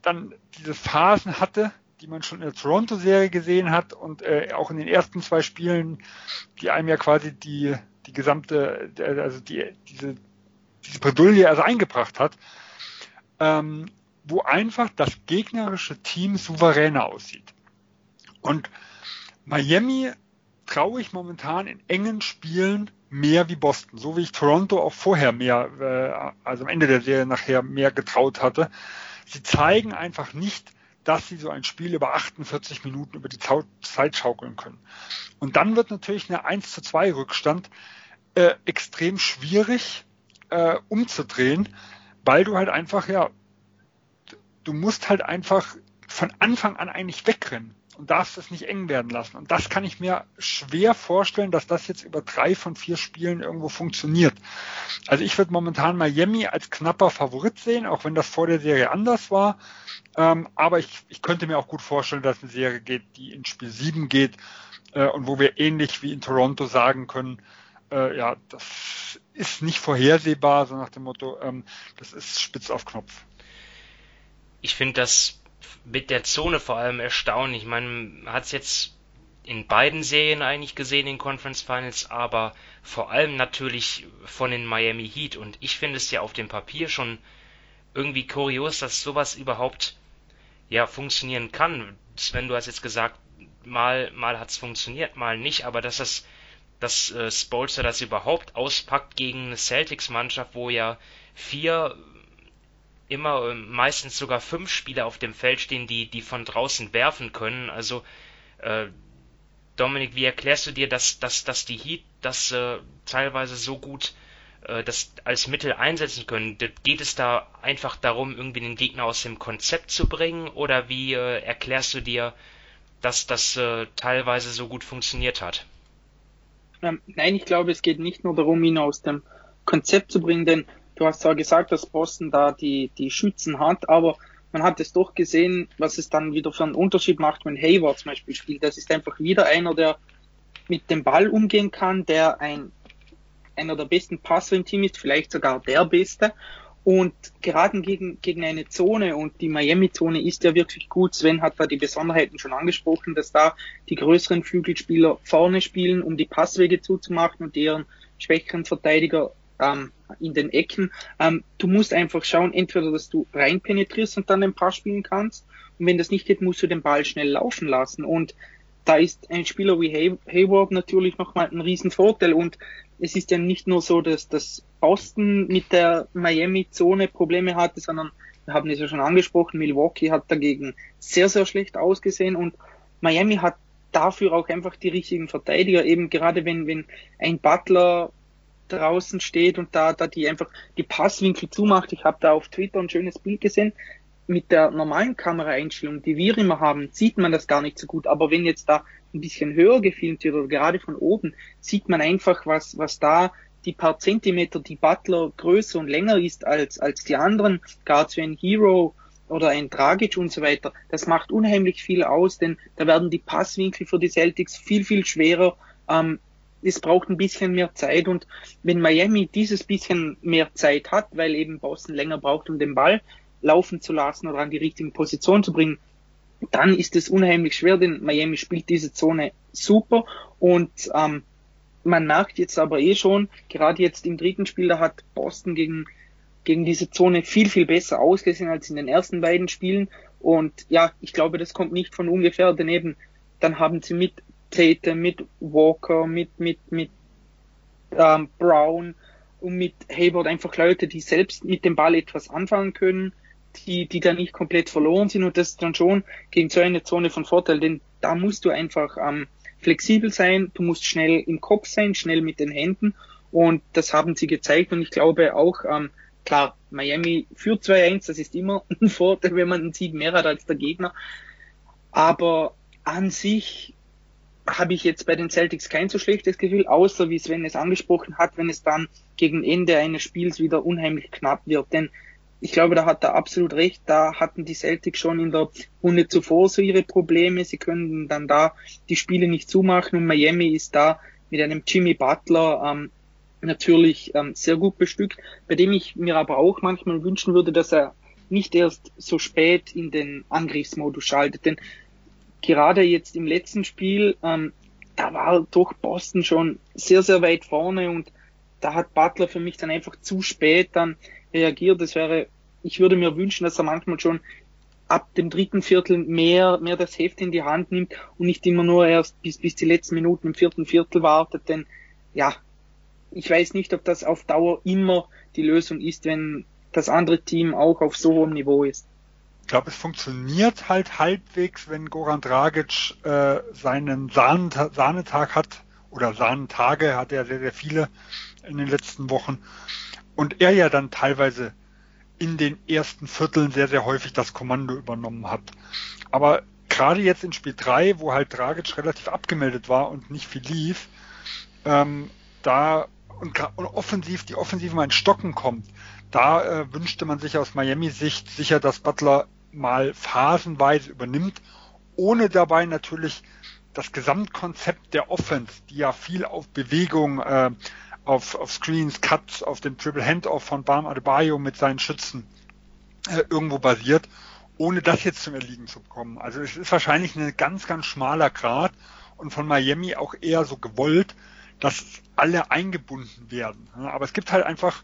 G: dann diese Phasen hatte, die man schon in der Toronto-Serie gesehen hat und äh, auch in den ersten zwei Spielen, die einem ja quasi die, die gesamte, also die, diese, diese Bredouille also eingebracht hat, ähm, wo einfach das gegnerische Team souveräner aussieht. Und Miami traue ich momentan in engen Spielen mehr wie Boston, so wie ich Toronto auch vorher mehr, äh, also am Ende der Serie nachher mehr getraut hatte. Sie zeigen einfach nicht, dass sie so ein Spiel über 48 Minuten über die Zeit schaukeln können. Und dann wird natürlich eine 1 zu 2 Rückstand äh, extrem schwierig äh, umzudrehen, weil du halt einfach, ja, du musst halt einfach von Anfang an eigentlich wegrennen und darfst es nicht eng werden lassen. Und das kann ich mir schwer vorstellen, dass das jetzt über drei von vier Spielen irgendwo funktioniert. Also ich würde momentan Miami als knapper Favorit sehen, auch wenn das vor der Serie anders war. Ähm, aber ich, ich könnte mir auch gut vorstellen, dass eine Serie geht, die in Spiel 7 geht äh, und wo wir ähnlich wie in Toronto sagen können, äh, ja, das ist nicht vorhersehbar, so nach dem Motto, ähm, das ist spitz auf Knopf.
E: Ich finde das mit der Zone vor allem erstaunlich. Man hat es jetzt in beiden Serien eigentlich gesehen in Conference Finals, aber vor allem natürlich von den Miami Heat. Und ich finde es ja auf dem Papier schon irgendwie kurios, dass sowas überhaupt ja funktionieren kann. Sven, du hast jetzt gesagt, mal mal hat es funktioniert, mal nicht, aber dass das dass äh, Spolster das überhaupt auspackt gegen eine Celtics-Mannschaft, wo ja vier immer äh, meistens sogar fünf Spieler auf dem Feld stehen, die, die von draußen werfen können. Also äh, Dominik, wie erklärst du dir, dass, dass, dass die Heat das äh, teilweise so gut äh, das als Mittel einsetzen können? Geht es da einfach darum, irgendwie den Gegner aus dem Konzept zu bringen? Oder wie äh, erklärst du dir, dass das äh, teilweise so gut funktioniert hat?
F: Ähm, nein, ich glaube, es geht nicht nur darum, ihn aus dem Konzept zu bringen, denn Du hast zwar gesagt, dass Boston da die, die Schützen hat, aber man hat es doch gesehen, was es dann wieder für einen Unterschied macht, wenn Hayward zum Beispiel spielt. Das ist einfach wieder einer, der mit dem Ball umgehen kann, der ein, einer der besten Passer im Team ist, vielleicht sogar der beste. Und gerade gegen, gegen eine Zone und die Miami-Zone ist ja wirklich gut. Sven hat da die Besonderheiten schon angesprochen, dass da die größeren Flügelspieler vorne spielen, um die Passwege zuzumachen und deren schwächeren Verteidiger ähm, in den Ecken. Ähm, du musst einfach schauen, entweder, dass du rein penetrierst und dann ein Paar spielen kannst. Und wenn das nicht geht, musst du den Ball schnell laufen lassen. Und da ist ein Spieler wie Hay Hayward natürlich nochmal ein Riesenvorteil. Und es ist ja nicht nur so, dass das Boston mit der Miami-Zone Probleme hatte, sondern wir haben es ja schon angesprochen, Milwaukee hat dagegen sehr, sehr schlecht ausgesehen und Miami hat dafür auch einfach die richtigen Verteidiger, eben gerade wenn, wenn ein Butler draußen steht und da, da die einfach die Passwinkel zumacht. Ich habe da auf Twitter ein schönes Bild gesehen. mit der normalen Kameraeinstellung, die wir immer haben, sieht man das gar nicht so gut. Aber wenn jetzt da ein bisschen höher gefilmt wird oder gerade von oben, sieht man einfach, was, was da die paar Zentimeter, die Butler größer und länger ist als, als die anderen, gar zu ein Hero oder ein Dragic und so weiter. Das macht unheimlich viel aus, denn da werden die Passwinkel für die Celtics viel, viel schwerer. Ähm, es braucht ein bisschen mehr Zeit und wenn Miami dieses bisschen mehr Zeit hat, weil eben Boston länger braucht, um den Ball laufen zu lassen oder an die richtigen Position zu bringen, dann ist es unheimlich schwer, denn Miami spielt diese Zone super und ähm, man merkt jetzt aber eh schon, gerade jetzt im dritten Spiel, da hat Boston gegen, gegen diese Zone viel, viel besser ausgesehen als in den ersten beiden Spielen. Und ja, ich glaube, das kommt nicht von ungefähr daneben. Dann haben sie mit Tate, mit Walker, mit, mit, mit ähm, Brown und mit Hayward einfach Leute, die selbst mit dem Ball etwas anfangen können, die, die da nicht komplett verloren sind und das ist dann schon gegen so eine Zone von Vorteil, denn da musst du einfach ähm, flexibel sein, du musst schnell im Kopf sein, schnell mit den Händen und das haben sie gezeigt und ich glaube auch, ähm, klar, Miami führt 2-1, das ist immer ein Vorteil, wenn man einen Sieg mehr hat als der Gegner, aber an sich habe ich jetzt bei den Celtics kein so schlechtes Gefühl, außer wie Sven es angesprochen hat, wenn es dann gegen Ende eines Spiels wieder unheimlich knapp wird. Denn ich glaube, da hat er absolut recht. Da hatten die Celtics schon in der Runde zuvor so ihre Probleme. Sie können dann da die Spiele nicht zumachen und Miami ist da mit einem Jimmy Butler ähm, natürlich ähm, sehr gut bestückt, bei dem ich mir aber auch manchmal wünschen würde, dass er nicht erst so spät in den Angriffsmodus schaltet. Denn gerade jetzt im letzten Spiel, ähm, da war doch Boston schon sehr, sehr weit vorne und da hat Butler für mich dann einfach zu spät dann reagiert. Das wäre ich würde mir wünschen, dass er manchmal schon ab dem dritten Viertel mehr, mehr das Heft in die Hand nimmt und nicht immer nur erst bis, bis die letzten Minuten im vierten Viertel wartet, denn ja, ich weiß nicht, ob das auf Dauer immer die Lösung ist, wenn das andere Team auch auf so hohem Niveau ist.
G: Ich glaube, es funktioniert halt halbwegs, wenn Goran Dragic äh, seinen Sahnetag hat, oder Sahnentage hat er sehr, sehr viele in den letzten Wochen, und er ja dann teilweise in den ersten Vierteln sehr, sehr häufig das Kommando übernommen hat. Aber gerade jetzt in Spiel 3, wo halt Dragic relativ abgemeldet war und nicht viel lief, ähm, da und, und, offensiv, die Offensive mal in Stocken kommt, da äh, wünschte man sich aus Miami-Sicht sicher, dass Butler mal phasenweise übernimmt, ohne dabei natürlich das Gesamtkonzept der Offense, die ja viel auf Bewegung, äh, auf, auf Screens, Cuts, auf dem Triple Handoff von Bam Adebayo mit seinen Schützen äh, irgendwo basiert, ohne das jetzt zum Erliegen zu bekommen. Also es ist wahrscheinlich ein ganz, ganz schmaler Grad und von Miami auch eher so gewollt, dass alle eingebunden werden. Aber es gibt halt einfach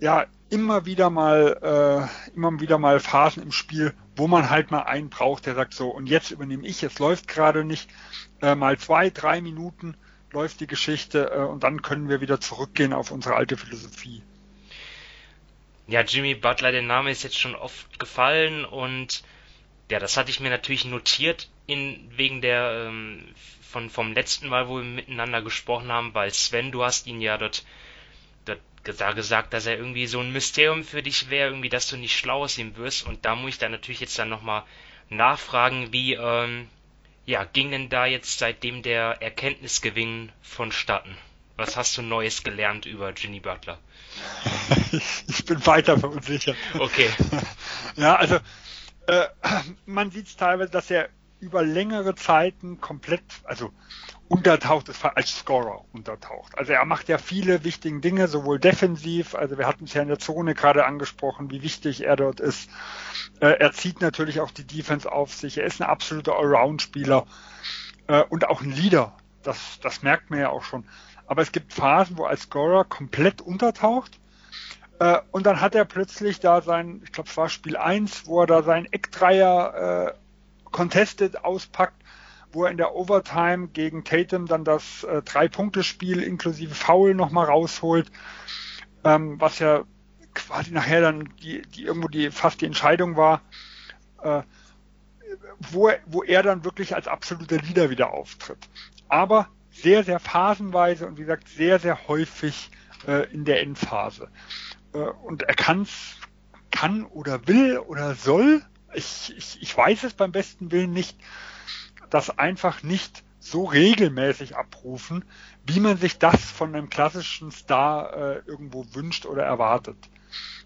G: ja immer wieder mal äh, immer wieder mal Phasen im Spiel, wo man halt mal einen braucht, der sagt so und jetzt übernehme ich, es läuft gerade nicht, äh, mal zwei, drei Minuten läuft die Geschichte äh, und dann können wir wieder zurückgehen auf unsere alte Philosophie.
E: Ja, Jimmy Butler, der Name ist jetzt schon oft gefallen und ja, das hatte ich mir natürlich notiert in, wegen der ähm, von vom letzten Mal, wo wir miteinander gesprochen haben, weil Sven, du hast ihn ja dort da gesagt, dass er irgendwie so ein Mysterium für dich wäre, irgendwie, dass du nicht schlau aus ihm wirst und da muss ich dann natürlich jetzt dann nochmal nachfragen, wie ähm, ja, ging denn da jetzt seitdem der Erkenntnisgewinn vonstatten? Was hast du Neues gelernt über Ginny Butler?
G: ich bin weiter verunsichert.
E: Okay.
G: Ja, also äh, man sieht es teilweise, dass er über längere Zeiten komplett, also untertaucht ist, als Scorer untertaucht. Also er macht ja viele wichtige Dinge, sowohl defensiv, also wir hatten es ja in der Zone gerade angesprochen, wie wichtig er dort ist. Äh, er zieht natürlich auch die Defense auf sich. Er ist ein absoluter Allround-Spieler äh, und auch ein Leader. Das, das merkt man ja auch schon. Aber es gibt Phasen, wo er als Scorer komplett untertaucht. Äh, und dann hat er plötzlich da sein, ich glaube es war Spiel 1, wo er da seinen Eckdreier äh, contested auspackt wo er in der Overtime gegen Tatum dann das äh, Drei-Punkte-Spiel inklusive Foul nochmal rausholt, ähm, was ja quasi nachher dann die, die irgendwo die fast die Entscheidung war, äh, wo, wo er dann wirklich als absoluter Leader wieder auftritt. Aber sehr, sehr phasenweise und wie gesagt sehr, sehr häufig äh, in der Endphase. Äh, und er kann es kann oder will oder soll, ich, ich, ich weiß es beim besten Willen nicht, das einfach nicht so regelmäßig abrufen, wie man sich das von einem klassischen Star äh, irgendwo wünscht oder erwartet.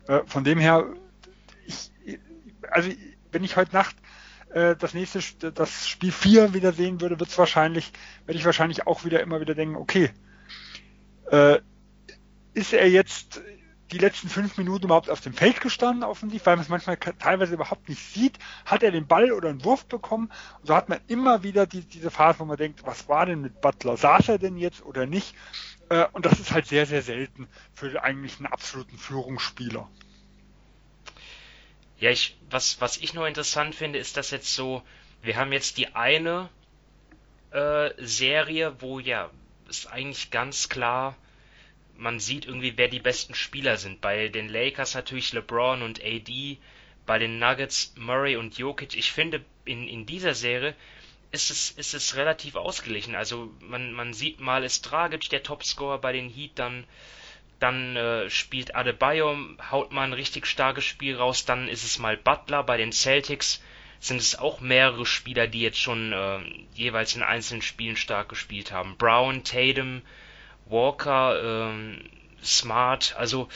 G: Äh, von dem her, ich, also wenn ich heute Nacht äh, das nächste, das Spiel 4 wieder sehen würde, wird es wahrscheinlich, werde ich wahrscheinlich auch wieder immer wieder denken, okay, äh, ist er jetzt die letzten fünf Minuten überhaupt auf dem Feld gestanden, offensiv, weil man es manchmal teilweise überhaupt nicht sieht. Hat er den Ball oder einen Wurf bekommen? Und so hat man immer wieder die, diese Phase, wo man denkt, was war denn mit Butler? Saß er denn jetzt oder nicht? Äh, und das ist halt sehr, sehr selten für eigentlich einen absoluten Führungsspieler.
E: Ja, ich, was, was ich nur interessant finde, ist, dass jetzt so, wir haben jetzt die eine äh, Serie, wo ja es eigentlich ganz klar man sieht irgendwie, wer die besten Spieler sind. Bei den Lakers natürlich LeBron und AD, bei den Nuggets Murray und Jokic. Ich finde, in, in dieser Serie ist es, ist es relativ ausgeglichen. Also man, man sieht mal, ist Dragic der Topscorer bei den Heat, dann, dann äh, spielt Adebayo, haut mal ein richtig starkes Spiel raus, dann ist es mal Butler bei den Celtics. Sind es auch mehrere Spieler, die jetzt schon äh, jeweils in einzelnen Spielen stark gespielt haben. Brown, Tatum, Walker, ähm, Smart, also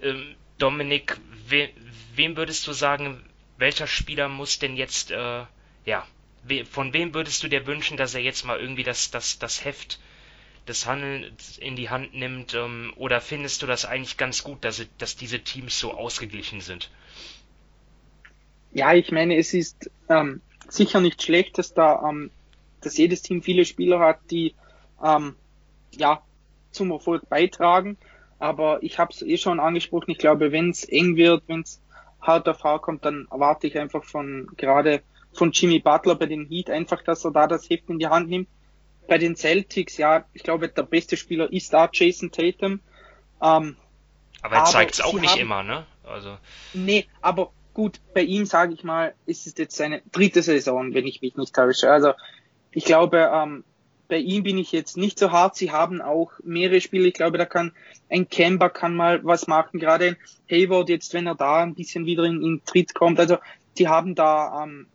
E: ähm, Dominik, we, wem würdest du sagen, welcher Spieler muss denn jetzt, äh, ja, we, von wem würdest du dir wünschen, dass er jetzt mal irgendwie das, das, das Heft des Handelns in die Hand nimmt, ähm, oder findest du das eigentlich ganz gut, dass, dass diese Teams so ausgeglichen sind?
F: Ja, ich meine, es ist ähm, sicher nicht schlecht, dass da, ähm, dass jedes Team viele Spieler hat, die ähm, ja zum Erfolg beitragen. Aber ich habe es eh schon angesprochen, ich glaube, wenn es eng wird, wenn es hart auf hart kommt, dann erwarte ich einfach von gerade von Jimmy Butler bei den Heat einfach, dass er da das Heft in die Hand nimmt. Bei den Celtics, ja, ich glaube, der beste Spieler ist da Jason Tatum.
E: Ähm, aber er zeigt es auch nicht haben, immer, ne?
F: Also. Nee, aber gut, bei ihm sage ich mal, ist es jetzt seine dritte Saison, wenn ich mich nicht täusche. Also ich glaube, ähm, bei ihm bin ich jetzt nicht so hart. Sie haben auch mehrere Spiele. Ich glaube, da kann ein Kemba kann mal was machen. Gerade Hayward jetzt, wenn er da ein bisschen wieder in, in Tritt kommt. Also die haben da ähm,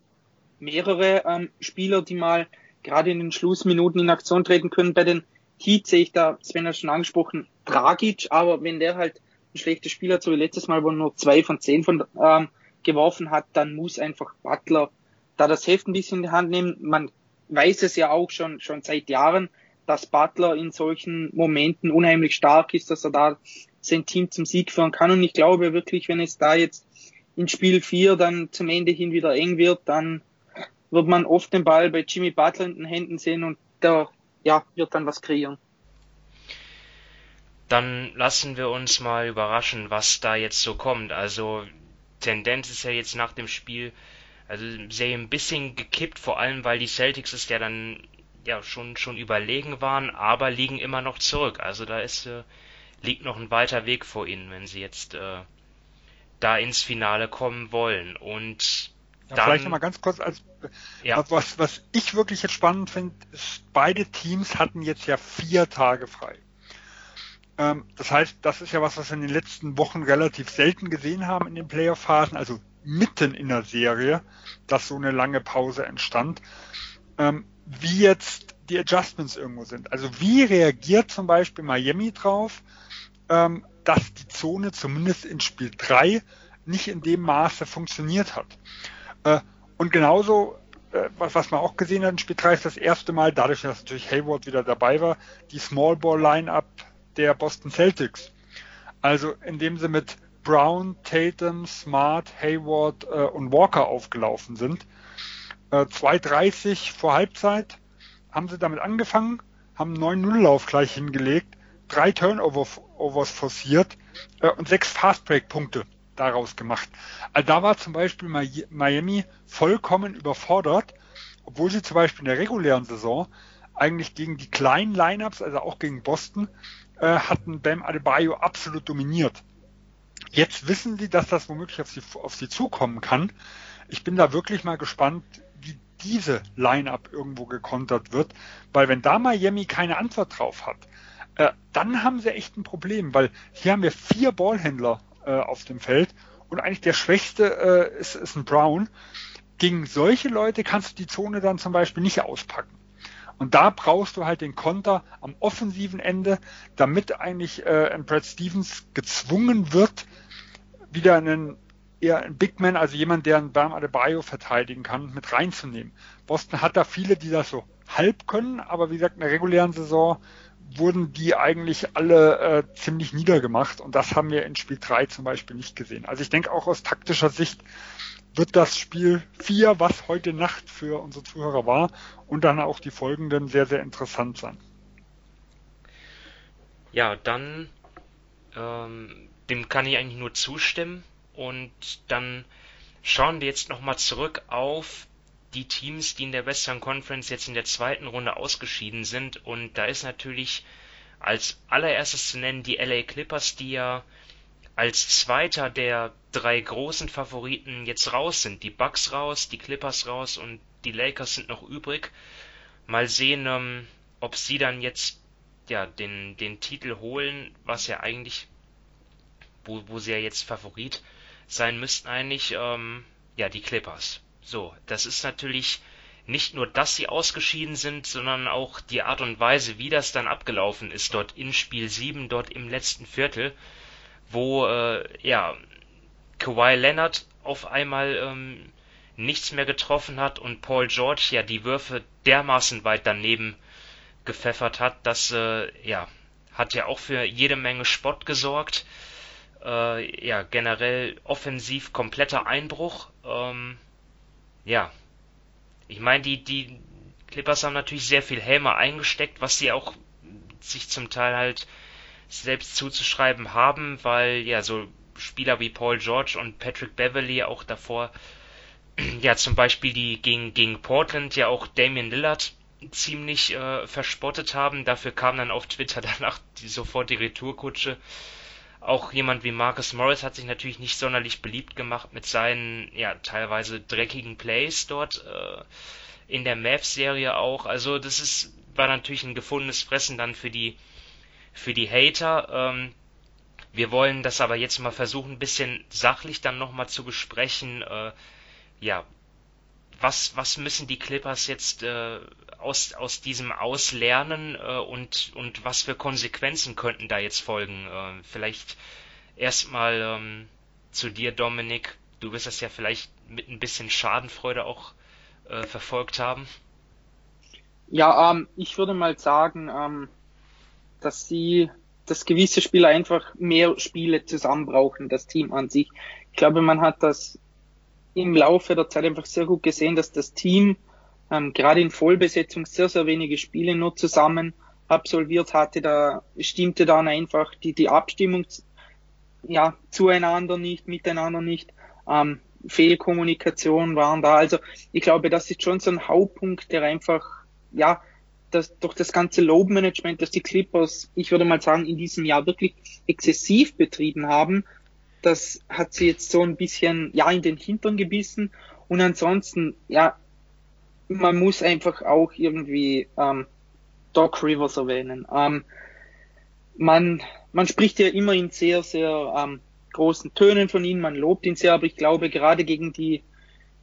F: mehrere ähm, Spieler, die mal gerade in den Schlussminuten in Aktion treten können. Bei den Heat sehe ich da, Sven hat schon angesprochen, Dragic. Aber wenn der halt ein schlechtes Spiel hat, so wie letztes Mal, wo er nur zwei von zehn von, ähm, geworfen hat, dann muss einfach Butler da das Heft ein bisschen in die Hand nehmen. Man weiß es ja auch schon, schon seit Jahren, dass Butler in solchen Momenten unheimlich stark ist, dass er da sein Team zum Sieg führen kann. Und ich glaube wirklich, wenn es da jetzt in Spiel 4 dann zum Ende hin wieder eng wird, dann wird man oft den Ball bei Jimmy Butler in den Händen sehen und der ja, wird dann was kreieren.
E: Dann lassen wir uns mal überraschen, was da jetzt so kommt. Also Tendenz ist ja jetzt nach dem Spiel also Serie ein bisschen gekippt, vor allem weil die Celtics es ja dann ja schon schon überlegen waren, aber liegen immer noch zurück. Also da ist äh, liegt noch ein weiter Weg vor ihnen, wenn sie jetzt äh, da ins Finale kommen wollen. Und
G: ja, dann, vielleicht nochmal ganz kurz als ja. was, was ich wirklich jetzt spannend finde, ist, beide Teams hatten jetzt ja vier Tage frei. Ähm, das heißt, das ist ja was, was wir in den letzten Wochen relativ selten gesehen haben in den Playoff-Phasen, also mitten in der Serie, dass so eine lange Pause entstand, ähm, wie jetzt die Adjustments irgendwo sind. Also wie reagiert zum Beispiel Miami drauf, ähm, dass die Zone zumindest in Spiel 3 nicht in dem Maße funktioniert hat. Äh, und genauso, äh, was, was man auch gesehen hat in Spiel 3 ist das erste Mal, dadurch, dass natürlich Hayward wieder dabei war, die Small Ball Lineup der Boston Celtics. Also indem sie mit Brown, Tatum, Smart, Hayward äh, und Walker aufgelaufen sind. Äh, 2,30 vor Halbzeit haben sie damit angefangen, haben einen 9-0-Lauf gleich hingelegt, drei Turnovers forciert äh, und sechs Fastbreak-Punkte daraus gemacht. Also da war zum Beispiel Miami vollkommen überfordert, obwohl sie zum Beispiel in der regulären Saison eigentlich gegen die kleinen Lineups, also auch gegen Boston, äh, hatten Bam Adebayo absolut dominiert. Jetzt wissen sie, dass das womöglich auf sie, auf sie zukommen kann. Ich bin da wirklich mal gespannt, wie diese Line-up irgendwo gekontert wird, weil wenn da Miami keine Antwort drauf hat, äh, dann haben sie echt ein Problem, weil hier haben wir vier Ballhändler äh, auf dem Feld und eigentlich der Schwächste äh, ist, ist ein Brown. Gegen solche Leute kannst du die Zone dann zum Beispiel nicht auspacken. Und da brauchst du halt den Konter am offensiven Ende, damit eigentlich äh, ein Brad Stevens gezwungen wird, wieder einen eher ein Big Man, also jemand, der einen Bam Adebayo verteidigen kann, mit reinzunehmen. Boston hat da viele, die das so halb können, aber wie gesagt, in der regulären Saison wurden die eigentlich alle äh, ziemlich niedergemacht und das haben wir in Spiel 3 zum Beispiel nicht gesehen. Also ich denke auch aus taktischer Sicht wird das Spiel 4, was heute Nacht für unsere Zuhörer war und dann auch die folgenden sehr, sehr interessant sein.
E: Ja, dann ähm, dem kann ich eigentlich nur zustimmen und dann schauen wir jetzt nochmal zurück auf die Teams, die in der Western Conference jetzt in der zweiten Runde ausgeschieden sind. Und da ist natürlich als allererstes zu nennen die LA Clippers, die ja als zweiter der drei großen Favoriten jetzt raus sind. Die Bucks raus, die Clippers raus und die Lakers sind noch übrig. Mal sehen, ähm, ob sie dann jetzt ja den den Titel holen, was ja eigentlich wo, wo sie ja jetzt Favorit sein müssten eigentlich ähm, ja die Clippers. So, das ist natürlich nicht nur, dass sie ausgeschieden sind, sondern auch die Art und Weise, wie das dann abgelaufen ist dort in Spiel 7, dort im letzten Viertel, wo äh, ja Kawhi Leonard auf einmal ähm, nichts mehr getroffen hat und Paul George ja die Würfe dermaßen weit daneben gepfeffert hat, dass äh, ja hat ja auch für jede Menge Spott gesorgt. Äh, ja generell offensiv kompletter Einbruch. Ähm, ja, ich meine, die, die Clippers haben natürlich sehr viel Helmer eingesteckt, was sie auch sich zum Teil halt selbst zuzuschreiben haben, weil ja so Spieler wie Paul George und Patrick Beverly auch davor ja zum Beispiel die gegen, gegen Portland ja auch Damian Lillard ziemlich äh, verspottet haben. Dafür kam dann auf Twitter danach die, sofort die Retourkutsche. Auch jemand wie Marcus Morris hat sich natürlich nicht sonderlich beliebt gemacht mit seinen ja teilweise dreckigen Plays dort äh, in der Mavs-Serie auch. Also das ist war natürlich ein gefundenes Fressen dann für die für die Hater. Ähm, wir wollen das aber jetzt mal versuchen, ein bisschen sachlich dann nochmal zu besprechen. Äh, ja, was, was müssen die Clippers jetzt äh, aus, aus diesem Auslernen äh, und, und was für Konsequenzen könnten da jetzt folgen? Äh, vielleicht erstmal ähm, zu dir, Dominik. Du wirst das ja vielleicht mit ein bisschen Schadenfreude auch äh, verfolgt haben.
F: Ja, ähm, ich würde mal sagen, ähm, dass sie, dass gewisse Spieler einfach mehr Spiele zusammen brauchen, das Team an sich. Ich glaube, man hat das im Laufe der Zeit einfach sehr gut gesehen, dass das Team ähm, gerade in Vollbesetzung sehr, sehr wenige Spiele nur zusammen absolviert hatte. Da stimmte dann einfach die, die Abstimmung ja, zueinander nicht, miteinander nicht. Ähm, Fehlkommunikation waren da. Also ich glaube, das ist schon so ein Hauptpunkt, der einfach, ja, das, durch das ganze Load-Management, das die Clippers, ich würde mal sagen, in diesem Jahr wirklich exzessiv betrieben haben, das hat sie jetzt so ein bisschen, ja, in den Hintern gebissen. Und ansonsten, ja, man muss einfach auch irgendwie ähm, Doc Rivers erwähnen. Ähm, man, man spricht ja immer in sehr, sehr ähm, großen Tönen von ihm, man lobt ihn sehr, aber ich glaube, gerade gegen die,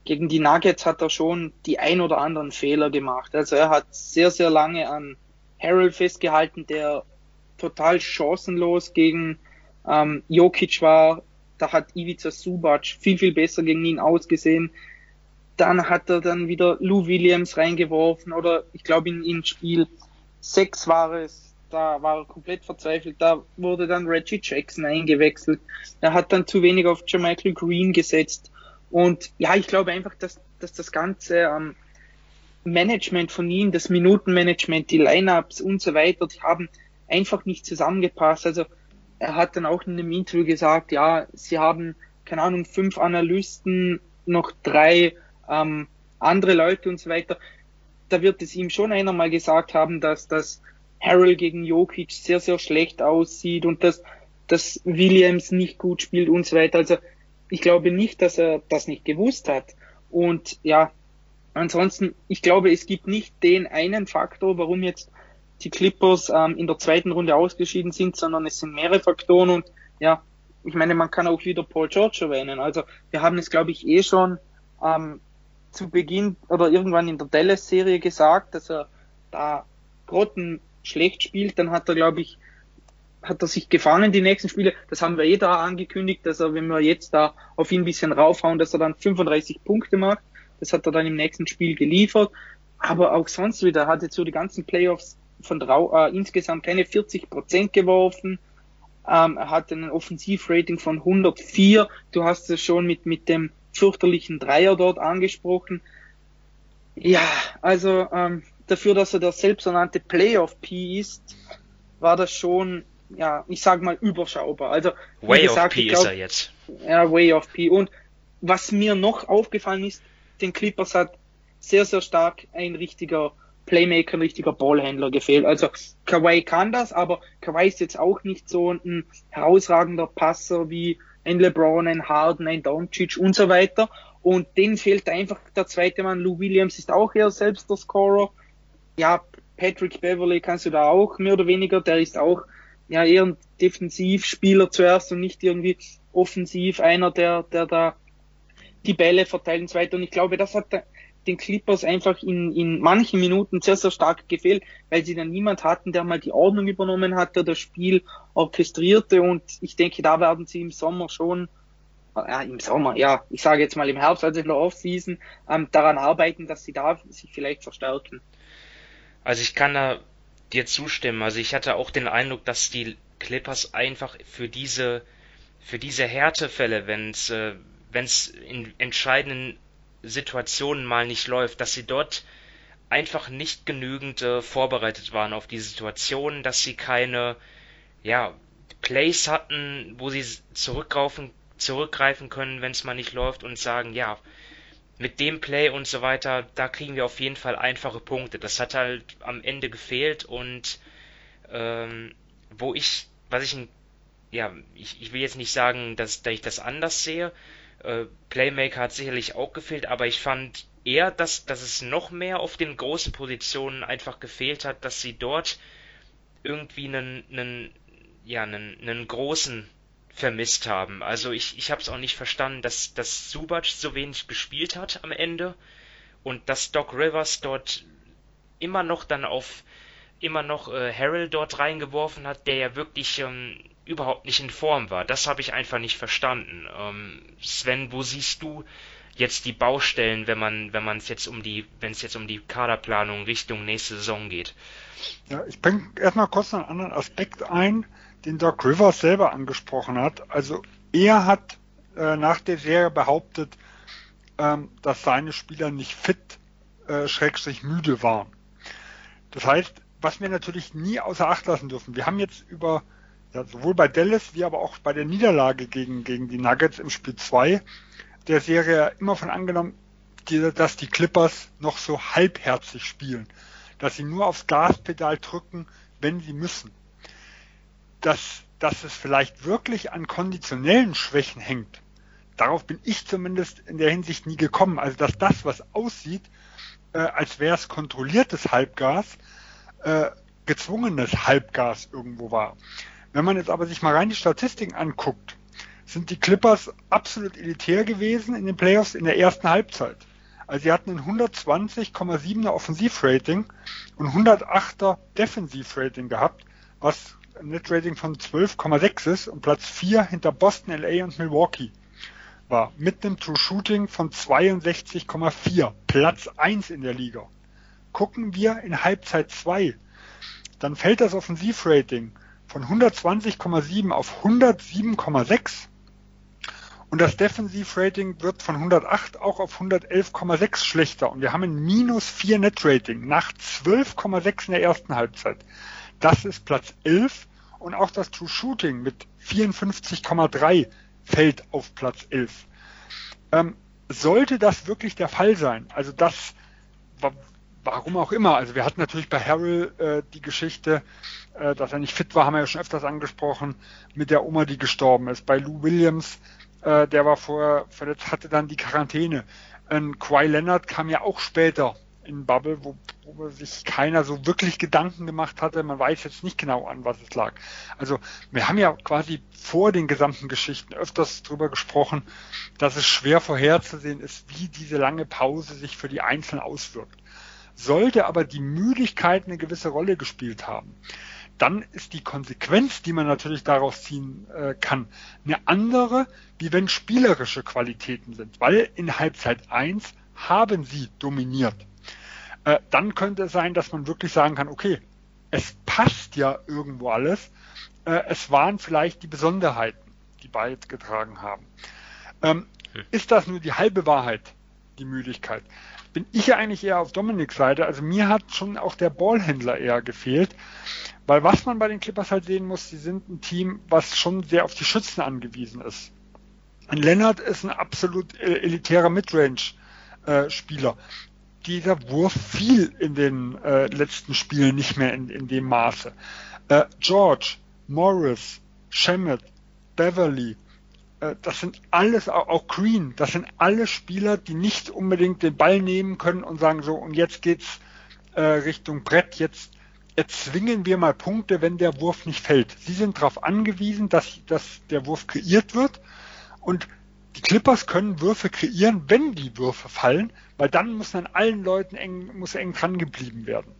F: gegen die Nuggets hat er schon die ein oder anderen Fehler gemacht. Also er hat sehr, sehr lange an Harold festgehalten, der total chancenlos gegen ähm, Jokic war. Da hat Ivica Subac viel, viel besser gegen ihn ausgesehen. Dann hat er dann wieder Lou Williams reingeworfen oder ich glaube in, in Spiel 6 war es, da war er komplett verzweifelt. Da wurde dann Reggie Jackson eingewechselt. Er hat dann zu wenig auf Jermichael Green gesetzt. Und ja, ich glaube einfach, dass, dass das ganze ähm, Management von ihm, das Minutenmanagement, die Lineups und so weiter, die haben einfach nicht zusammengepasst. Also er hat dann auch in einem Interview gesagt, ja, sie haben, keine Ahnung, fünf Analysten, noch drei ähm, andere Leute und so weiter. Da wird es ihm schon einer mal gesagt haben, dass das Harold gegen Jokic sehr, sehr schlecht aussieht und dass, dass Williams nicht gut spielt und so weiter. Also ich glaube nicht, dass er das nicht gewusst hat. Und ja, ansonsten, ich glaube, es gibt nicht den einen Faktor, warum jetzt die Clippers ähm, in der zweiten Runde ausgeschieden sind, sondern es sind mehrere Faktoren und ja, ich meine, man kann auch wieder Paul George erwähnen. Also wir haben es, glaube ich, eh schon ähm, zu Beginn oder irgendwann in der Dallas-Serie gesagt, dass er da Grotten schlecht spielt. Dann hat er, glaube ich, hat er sich gefangen die nächsten Spiele. Das haben wir eh da angekündigt, dass er, wenn wir jetzt da auf ihn ein bisschen raufhauen, dass er dann 35 Punkte macht. Das hat er dann im nächsten Spiel geliefert. Aber auch sonst wieder hat jetzt so die ganzen Playoffs von Drau äh, insgesamt keine 40 Prozent geworfen. Ähm, er hat ein Offensivrating von 104. Du hast es schon mit, mit dem fürchterlichen Dreier dort angesprochen. Ja, also ähm, dafür, dass er der selbsternannte Playoff-P ist, war das schon, ja, ich sag mal überschaubar. Also
E: Way gesagt, of P glaub, ist er jetzt.
F: Ja, Way of P. Und was mir noch aufgefallen ist, den Clippers hat sehr, sehr stark ein richtiger Playmaker, ein richtiger Ballhändler gefehlt. Also Kawhi kann das, aber Kawhi ist jetzt auch nicht so ein herausragender Passer wie ein LeBron, ein Harden, ein Doncic und so weiter. Und denen fehlt einfach der zweite Mann. Lou Williams ist auch eher selbst der Scorer. Ja, Patrick Beverly kannst du da auch mehr oder weniger. Der ist auch ja eher ein Defensivspieler zuerst und nicht irgendwie offensiv einer, der, der da die Bälle verteilen und so weiter. Und ich glaube, das hat den Clippers einfach in, in manchen Minuten sehr, sehr stark gefehlt, weil sie dann niemand hatten, der mal die Ordnung übernommen hat, der das Spiel orchestrierte und ich denke, da werden sie im Sommer schon, ja, im Sommer, ja, ich sage jetzt mal im Herbst, also in der Offseason, ähm, daran arbeiten, dass sie da sich vielleicht verstärken.
E: Also ich kann da dir zustimmen. Also ich hatte auch den Eindruck, dass die Clippers einfach für diese für diese Härtefälle, wenn es äh, wenn es in entscheidenden Situationen mal nicht läuft, dass sie dort einfach nicht genügend äh, vorbereitet waren auf die Situation, dass sie keine ja, Plays hatten, wo sie zurückgreifen, zurückgreifen können, wenn es mal nicht läuft und sagen, ja, mit dem Play und so weiter, da kriegen wir auf jeden Fall einfache Punkte. Das hat halt am Ende gefehlt und ähm, wo ich, was ich, ja, ich, ich will jetzt nicht sagen, dass, dass ich das anders sehe, äh, Playmaker hat sicherlich auch gefehlt, aber ich fand eher, dass, dass es noch mehr auf den großen Positionen einfach gefehlt hat, dass sie dort irgendwie einen, einen, ja, einen, einen großen vermisst haben. Also ich, ich habe es auch nicht verstanden, dass, dass Subac so wenig gespielt hat am Ende und dass Doc Rivers dort immer noch dann auf immer noch äh, Harrell dort reingeworfen hat, der ja wirklich ähm, überhaupt nicht in Form war. Das habe ich einfach nicht verstanden. Ähm, Sven, wo siehst du jetzt die Baustellen, wenn man, wenn man es jetzt um die, wenn es jetzt um die Kaderplanung Richtung nächste Saison geht?
G: Ja, ich bringe erstmal kurz einen anderen Aspekt ein, den Doc Rivers selber angesprochen hat. Also er hat äh, nach der Serie behauptet, ähm, dass seine Spieler nicht fit, äh, schrägstrich müde waren. Das heißt, was wir natürlich nie außer Acht lassen dürfen. Wir haben jetzt über ja, sowohl bei Dallas wie aber auch bei der Niederlage gegen, gegen die Nuggets im Spiel 2 der Serie immer von angenommen, die, dass die Clippers noch so halbherzig spielen. Dass sie nur aufs Gaspedal drücken, wenn sie müssen. Dass, dass es vielleicht wirklich an konditionellen Schwächen hängt. Darauf bin ich zumindest in der Hinsicht nie gekommen. Also dass das, was aussieht, äh, als wäre es kontrolliertes Halbgas, äh, gezwungenes Halbgas irgendwo war. Wenn man jetzt aber sich mal rein die Statistiken anguckt, sind die Clippers absolut elitär gewesen in den Playoffs in der ersten Halbzeit. Also sie hatten ein 120,7er Offensivrating und 108er Defensivrating gehabt, was ein Netrating von 12,6 ist und Platz 4 hinter Boston, LA und Milwaukee war. Mit einem True Shooting von 62,4. Platz 1 in der Liga. Gucken wir in Halbzeit 2, dann fällt das Offensivrating von 120,7 auf 107,6 und das Defensivrating wird von 108 auch auf 111,6 schlechter und wir haben ein minus 4 Net-Rating nach 12,6 in der ersten Halbzeit. Das ist Platz 11 und auch das True Shooting mit 54,3 fällt auf Platz 11. Ähm, sollte das wirklich der Fall sein, also das, warum auch immer, also wir hatten natürlich bei Harrell äh, die Geschichte, äh, dass er nicht fit war, haben wir ja schon öfters angesprochen, mit der Oma, die gestorben ist. Bei Lou Williams, äh, der war vorher verletzt, hatte dann die Quarantäne. Ein Kawhi Leonard kam ja auch später in Bubble, wo, wo sich keiner so wirklich Gedanken gemacht hatte. Man weiß jetzt nicht genau an, was es lag. Also wir haben ja quasi vor den gesamten Geschichten öfters darüber gesprochen, dass es schwer vorherzusehen ist, wie diese lange Pause sich für die Einzelnen auswirkt. Sollte aber die Müdigkeit eine gewisse Rolle gespielt haben, dann ist die Konsequenz, die man natürlich daraus ziehen äh, kann, eine andere, wie wenn spielerische Qualitäten sind, weil in Halbzeit 1 haben sie dominiert. Äh, dann könnte es sein, dass man wirklich sagen kann, okay, es passt ja irgendwo alles, äh, es waren vielleicht die Besonderheiten, die beigetragen haben. Ähm, hm. Ist das nur die halbe Wahrheit, die Müdigkeit? Bin ich eigentlich eher auf Dominiks Seite. Also mir hat schon auch der Ballhändler eher gefehlt. Weil was man bei den Clippers halt sehen muss, sie sind ein Team, was schon sehr auf die Schützen angewiesen ist. Ein Leonard ist ein absolut äh, elitärer Midrange-Spieler. Dieser Wurf fiel in den äh, letzten Spielen nicht mehr in, in dem Maße. Äh, George, Morris, Shemet, Beverly, äh, das sind alles, auch Green, das sind alle Spieler, die nicht unbedingt den Ball nehmen können und sagen so, und jetzt geht's äh, Richtung Brett, jetzt erzwingen wir mal Punkte, wenn der Wurf nicht fällt. Sie sind darauf angewiesen, dass, dass der Wurf kreiert wird und die Clippers können Würfe kreieren, wenn die Würfe fallen, weil dann muss an allen Leuten eng, muss eng dran geblieben werden.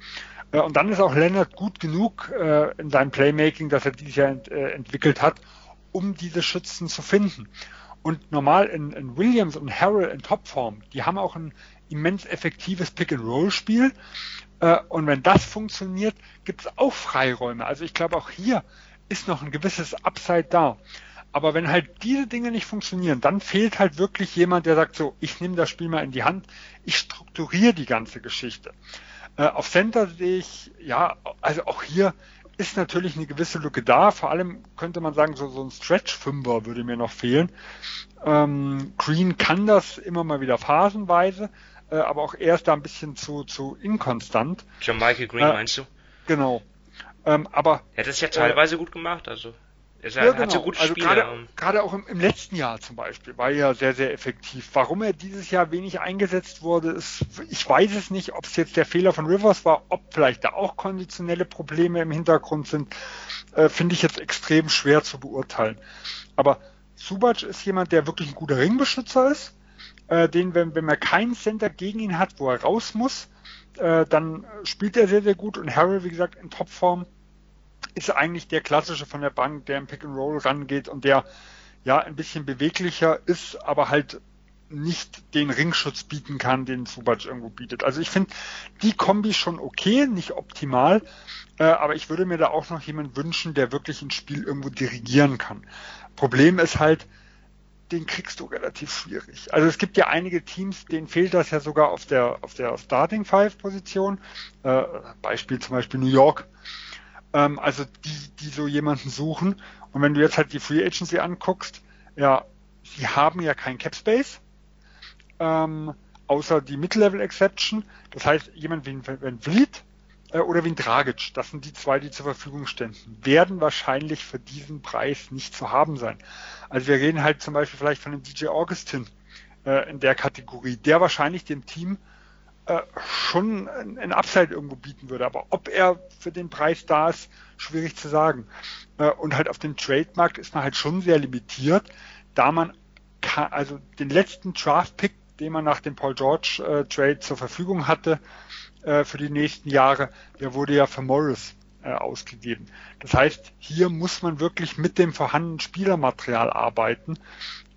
G: Äh, und dann ist auch Leonard gut genug äh, in seinem Playmaking, das er dieses Jahr ent, äh, entwickelt hat, um diese Schützen zu finden. Und normal in, in Williams und Harrell in Topform, die haben auch ein immens effektives Pick-and-Roll-Spiel. Und wenn das funktioniert, gibt es auch Freiräume. Also ich glaube, auch hier ist noch ein gewisses Upside da. Aber wenn halt diese Dinge nicht funktionieren, dann fehlt halt wirklich jemand, der sagt so, ich nehme das Spiel mal in die Hand, ich strukturiere die ganze Geschichte. Äh, auf Center sehe ich, ja, also auch hier ist natürlich eine gewisse Lücke da. Vor allem könnte man sagen, so, so ein Stretch-Fünfer würde mir noch fehlen. Ähm, Green kann das immer mal wieder phasenweise, äh, aber auch er ist da ein bisschen zu, zu inkonstant.
E: John Michael Green äh, meinst du?
G: Genau. Ähm, aber
E: er hat es ja teilweise gut gemacht, also.
G: Er ja, genau. so gute also Gerade, gerade auch im, im, letzten Jahr zum Beispiel war er sehr, sehr effektiv. Warum er dieses Jahr wenig eingesetzt wurde, ist, ich weiß es nicht, ob es jetzt der Fehler von Rivers war, ob vielleicht da auch konditionelle Probleme im Hintergrund sind, äh, finde ich jetzt extrem schwer zu beurteilen. Aber Subac ist jemand, der wirklich ein guter Ringbeschützer ist, äh, den, wenn, wenn man keinen Center gegen ihn hat, wo er raus muss, äh, dann spielt er sehr, sehr gut und Harry, wie gesagt, in Topform ist eigentlich der klassische von der Bank, der im Pick and Roll rangeht und der ja ein bisschen beweglicher ist, aber halt nicht den Ringschutz bieten kann, den Subac irgendwo bietet. Also ich finde die Kombi schon okay, nicht optimal, äh, aber ich würde mir da auch noch jemanden wünschen, der wirklich ein Spiel irgendwo dirigieren kann. Problem ist halt, den kriegst du relativ schwierig. Also es gibt ja einige Teams, denen fehlt das ja sogar auf der auf der Starting Five Position. Äh, Beispiel zum Beispiel New York. Ähm, also die die so jemanden suchen. Und wenn du jetzt halt die Free Agency anguckst, ja, sie haben ja kein Cap Space, ähm, außer die Mid-Level Exception. Das heißt, jemand wie ein Vliet äh, oder wie ein Dragic, das sind die zwei, die zur Verfügung ständen, werden wahrscheinlich für diesen Preis nicht zu haben sein. Also wir reden halt zum Beispiel vielleicht von einem DJ Augustin äh, in der Kategorie, der wahrscheinlich dem Team äh, schon ein, Upside irgendwo bieten würde. Aber ob er für den Preis da ist, schwierig zu sagen. Äh, und halt auf dem Trademarkt ist man halt schon sehr limitiert, da man kann, also den letzten Draft-Pick, den man nach dem Paul George äh, Trade zur Verfügung hatte, äh, für die nächsten Jahre, der wurde ja für Morris ausgegeben. Das heißt, hier muss man wirklich mit dem vorhandenen Spielermaterial arbeiten.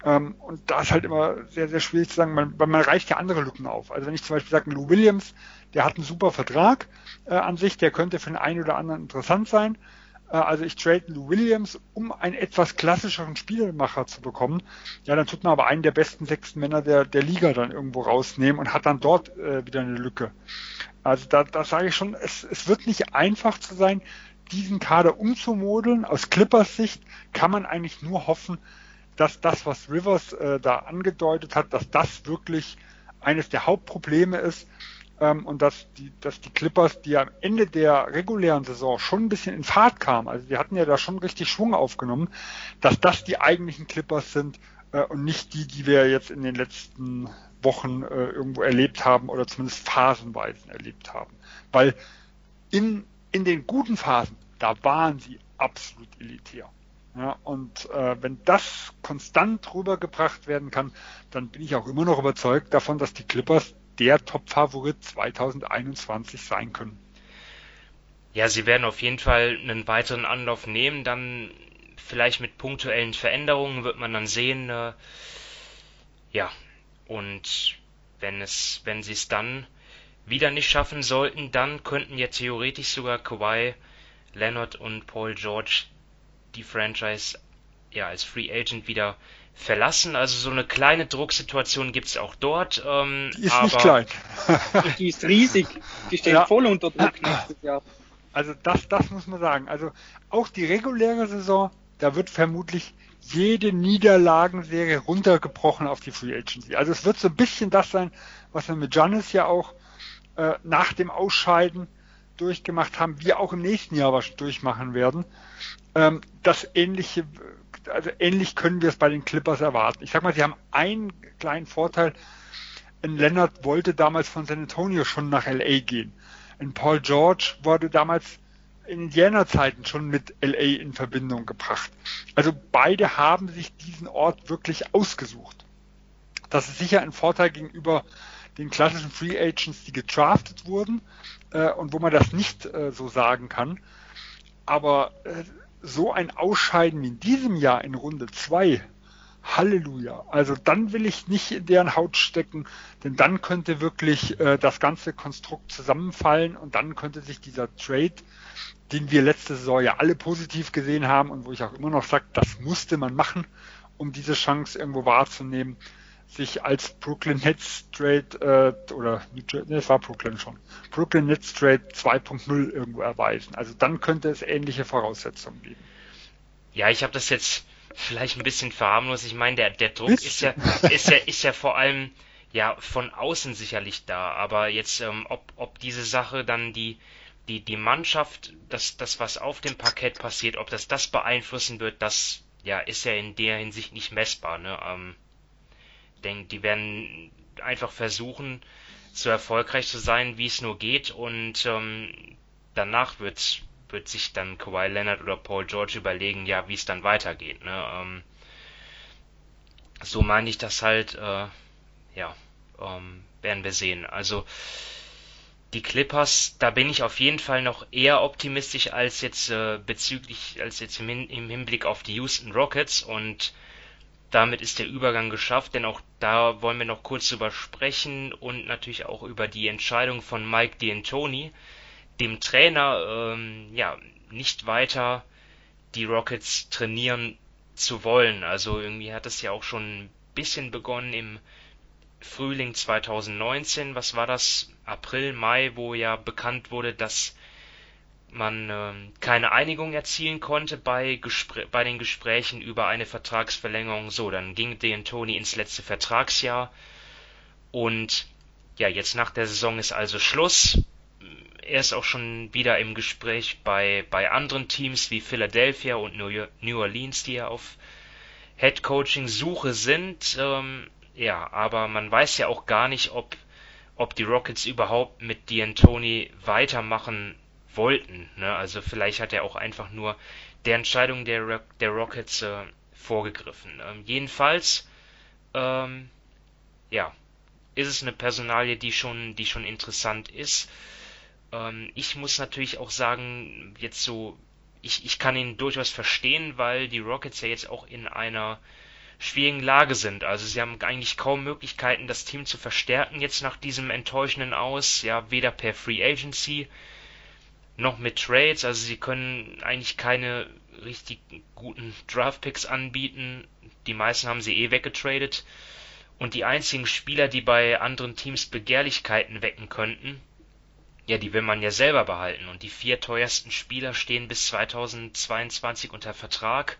G: Ähm, und da ist halt immer sehr, sehr schwierig zu sagen, man, weil man reicht ja andere Lücken auf. Also wenn ich zum Beispiel sage, Lou Williams, der hat einen super Vertrag äh, an sich, der könnte für den einen oder anderen interessant sein. Äh, also ich trade Lou Williams, um einen etwas klassischeren Spielmacher zu bekommen. Ja, dann tut man aber einen der besten sechsten Männer der, der Liga dann irgendwo rausnehmen und hat dann dort äh, wieder eine Lücke. Also da, da sage ich schon, es, es wird nicht einfach zu sein, diesen Kader umzumodeln. Aus Clippers Sicht kann man eigentlich nur hoffen, dass das, was Rivers äh, da angedeutet hat, dass das wirklich eines der Hauptprobleme ist ähm, und dass die, dass die Clippers, die am Ende der regulären Saison schon ein bisschen in Fahrt kamen, also die hatten ja da schon richtig Schwung aufgenommen, dass das die eigentlichen Clippers sind äh, und nicht die, die wir jetzt in den letzten Wochen äh, irgendwo erlebt haben oder zumindest phasenweise erlebt haben. Weil in, in den guten Phasen, da waren sie absolut elitär. Ja, und äh, wenn das konstant rübergebracht werden kann, dann bin ich auch immer noch überzeugt davon, dass die Clippers der Top-Favorit 2021 sein können.
E: Ja, sie werden auf jeden Fall einen weiteren Anlauf nehmen, dann vielleicht mit punktuellen Veränderungen wird man dann sehen. Äh, ja, und wenn es, wenn sie es dann wieder nicht schaffen sollten, dann könnten ja theoretisch sogar Kawhi, Leonard und Paul George die Franchise ja als Free Agent wieder verlassen. Also so eine kleine Drucksituation gibt's auch dort. Ähm,
G: die ist aber nicht klein.
F: die ist riesig. Die stehen ja. voll unter Druck nächstes Jahr.
G: Also das, das muss man sagen. Also auch die reguläre Saison, da wird vermutlich jede Niederlagenserie runtergebrochen auf die Free Agency. Also es wird so ein bisschen das sein, was wir mit Giannis ja auch äh, nach dem Ausscheiden durchgemacht haben, wir auch im nächsten Jahr was durchmachen werden. Ähm, das ähnliche, also ähnlich können wir es bei den Clippers erwarten. Ich sag mal, sie haben einen kleinen Vorteil. Ein Leonard wollte damals von San Antonio schon nach LA gehen. Ein Paul George wurde damals in Indianerzeiten schon mit LA in Verbindung gebracht. Also beide haben sich diesen Ort wirklich ausgesucht. Das ist sicher ein Vorteil gegenüber den klassischen Free Agents, die gedraftet wurden äh, und wo man das nicht äh, so sagen kann. Aber äh, so ein Ausscheiden wie in diesem Jahr in Runde 2, Halleluja. Also dann will ich nicht in deren Haut stecken, denn dann könnte wirklich äh, das ganze Konstrukt zusammenfallen und dann könnte sich dieser Trade, den wir letzte Saison ja alle positiv gesehen haben und wo ich auch immer noch sage, das musste man machen, um diese Chance irgendwo wahrzunehmen, sich als Brooklyn Nets Trade äh, oder ne, es war Brooklyn schon, Brooklyn Nets Trade 2.0 irgendwo erweisen. Also dann könnte es ähnliche Voraussetzungen geben.
E: Ja, ich habe das jetzt vielleicht ein bisschen verharmlos. Ich meine, der, der Druck ist ja, ist ja, ist ja vor allem ja von außen sicherlich da. Aber jetzt, ähm, ob, ob diese Sache dann die, die, die Mannschaft, das, das, was auf dem Parkett passiert, ob das das beeinflussen wird, das ja, ist ja in der Hinsicht nicht messbar. Ne? Ähm, denke, die werden einfach versuchen, so erfolgreich zu sein, wie es nur geht und ähm, danach wird, wird sich dann Kawhi Leonard oder Paul George überlegen, ja, wie es dann weitergeht. Ne? Ähm, so meine ich das halt, äh, ja, ähm, werden wir sehen. Also die Clippers, da bin ich auf jeden Fall noch eher optimistisch als jetzt äh, bezüglich, als jetzt im, im Hinblick auf die Houston Rockets und damit ist der Übergang geschafft, denn auch da wollen wir noch kurz drüber sprechen und natürlich auch über die Entscheidung von Mike D'Antoni, dem Trainer, ähm, ja, nicht weiter die Rockets trainieren zu wollen. Also irgendwie hat es ja auch schon ein bisschen begonnen im Frühling 2019. Was war das? April, Mai, wo ja bekannt wurde, dass man ähm, keine Einigung erzielen konnte bei, bei den Gesprächen über eine Vertragsverlängerung. So, dann ging D'Antoni ins letzte Vertragsjahr und ja, jetzt nach der Saison ist also Schluss. Er ist auch schon wieder im Gespräch bei, bei anderen Teams wie Philadelphia und New Orleans, die ja auf Head Coaching Suche sind. Ähm, ja, aber man weiß ja auch gar nicht, ob, ob die Rockets überhaupt mit D'Antoni weitermachen wollten. Ne? Also vielleicht hat er auch einfach nur der Entscheidung der, der Rockets äh, vorgegriffen. Ähm, jedenfalls, ähm, ja, ist es eine Personalie, die schon, die schon interessant ist. Ähm, ich muss natürlich auch sagen, jetzt so, ich, ich kann ihn durchaus verstehen, weil die Rockets ja jetzt auch in einer schwierigen Lage sind. Also sie haben eigentlich kaum Möglichkeiten, das Team zu verstärken jetzt nach diesem enttäuschenden Aus. Ja, weder per Free Agency noch mit Trades. Also sie können eigentlich keine richtig guten Draftpicks anbieten. Die meisten haben sie eh weggetradet. Und die einzigen Spieler, die bei anderen Teams Begehrlichkeiten wecken könnten, ja, die will man ja selber behalten. Und die vier teuersten Spieler stehen bis 2022 unter Vertrag.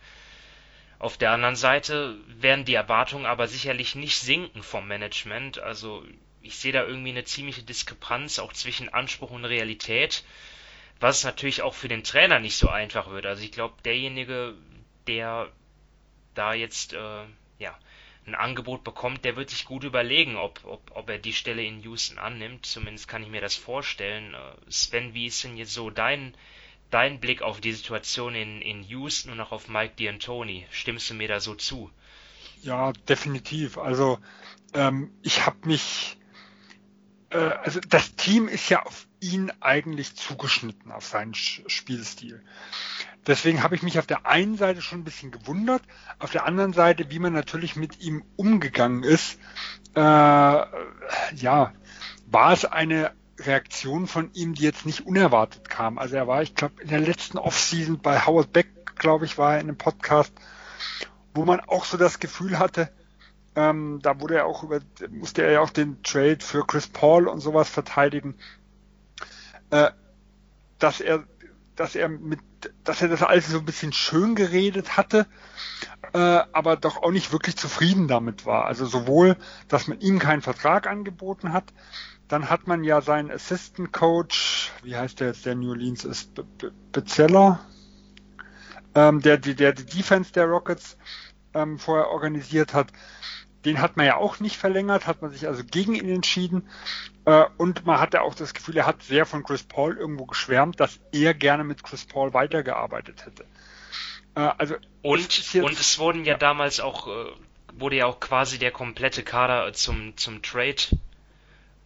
E: Auf der anderen Seite werden die Erwartungen aber sicherlich nicht sinken vom Management. Also ich sehe da irgendwie eine ziemliche Diskrepanz auch zwischen Anspruch und Realität was natürlich auch für den Trainer nicht so einfach wird. Also ich glaube, derjenige, der da jetzt äh, ja ein Angebot bekommt, der wird sich gut überlegen, ob, ob, ob er die Stelle in Houston annimmt. Zumindest kann ich mir das vorstellen. Äh, Sven, wie ist denn jetzt so dein, dein Blick auf die Situation in, in Houston und auch auf Mike D'Antoni? Stimmst du mir da so zu?
G: Ja, definitiv. Also ähm, ich habe mich, äh, also das Team ist ja auf ihn eigentlich zugeschnitten, auf seinen Spielstil. Deswegen habe ich mich auf der einen Seite schon ein bisschen gewundert, auf der anderen Seite, wie man natürlich mit ihm umgegangen ist, äh, ja, war es eine Reaktion von ihm, die jetzt nicht unerwartet kam. Also er war, ich glaube, in der letzten Offseason bei Howard Beck, glaube ich, war er in einem Podcast, wo man auch so das Gefühl hatte, ähm, da wurde er auch über, musste er ja auch den Trade für Chris Paul und sowas verteidigen, äh, dass er, dass er mit, dass er das alles so ein bisschen schön geredet hatte, äh, aber doch auch nicht wirklich zufrieden damit war. Also sowohl, dass man ihm keinen Vertrag angeboten hat, dann hat man ja seinen Assistant Coach, wie heißt der jetzt, der New Orleans ist, Be Be Bezeller, ähm, der, der, der die Defense der Rockets ähm, vorher organisiert hat. Den hat man ja auch nicht verlängert, hat man sich also gegen ihn entschieden. Äh, und man hatte auch das Gefühl, er hat sehr von Chris Paul irgendwo geschwärmt, dass er gerne mit Chris Paul weitergearbeitet hätte.
E: Äh, also und, jetzt, und es wurden ja, ja, damals auch, äh, wurde ja auch quasi der komplette Kader zum, zum Trade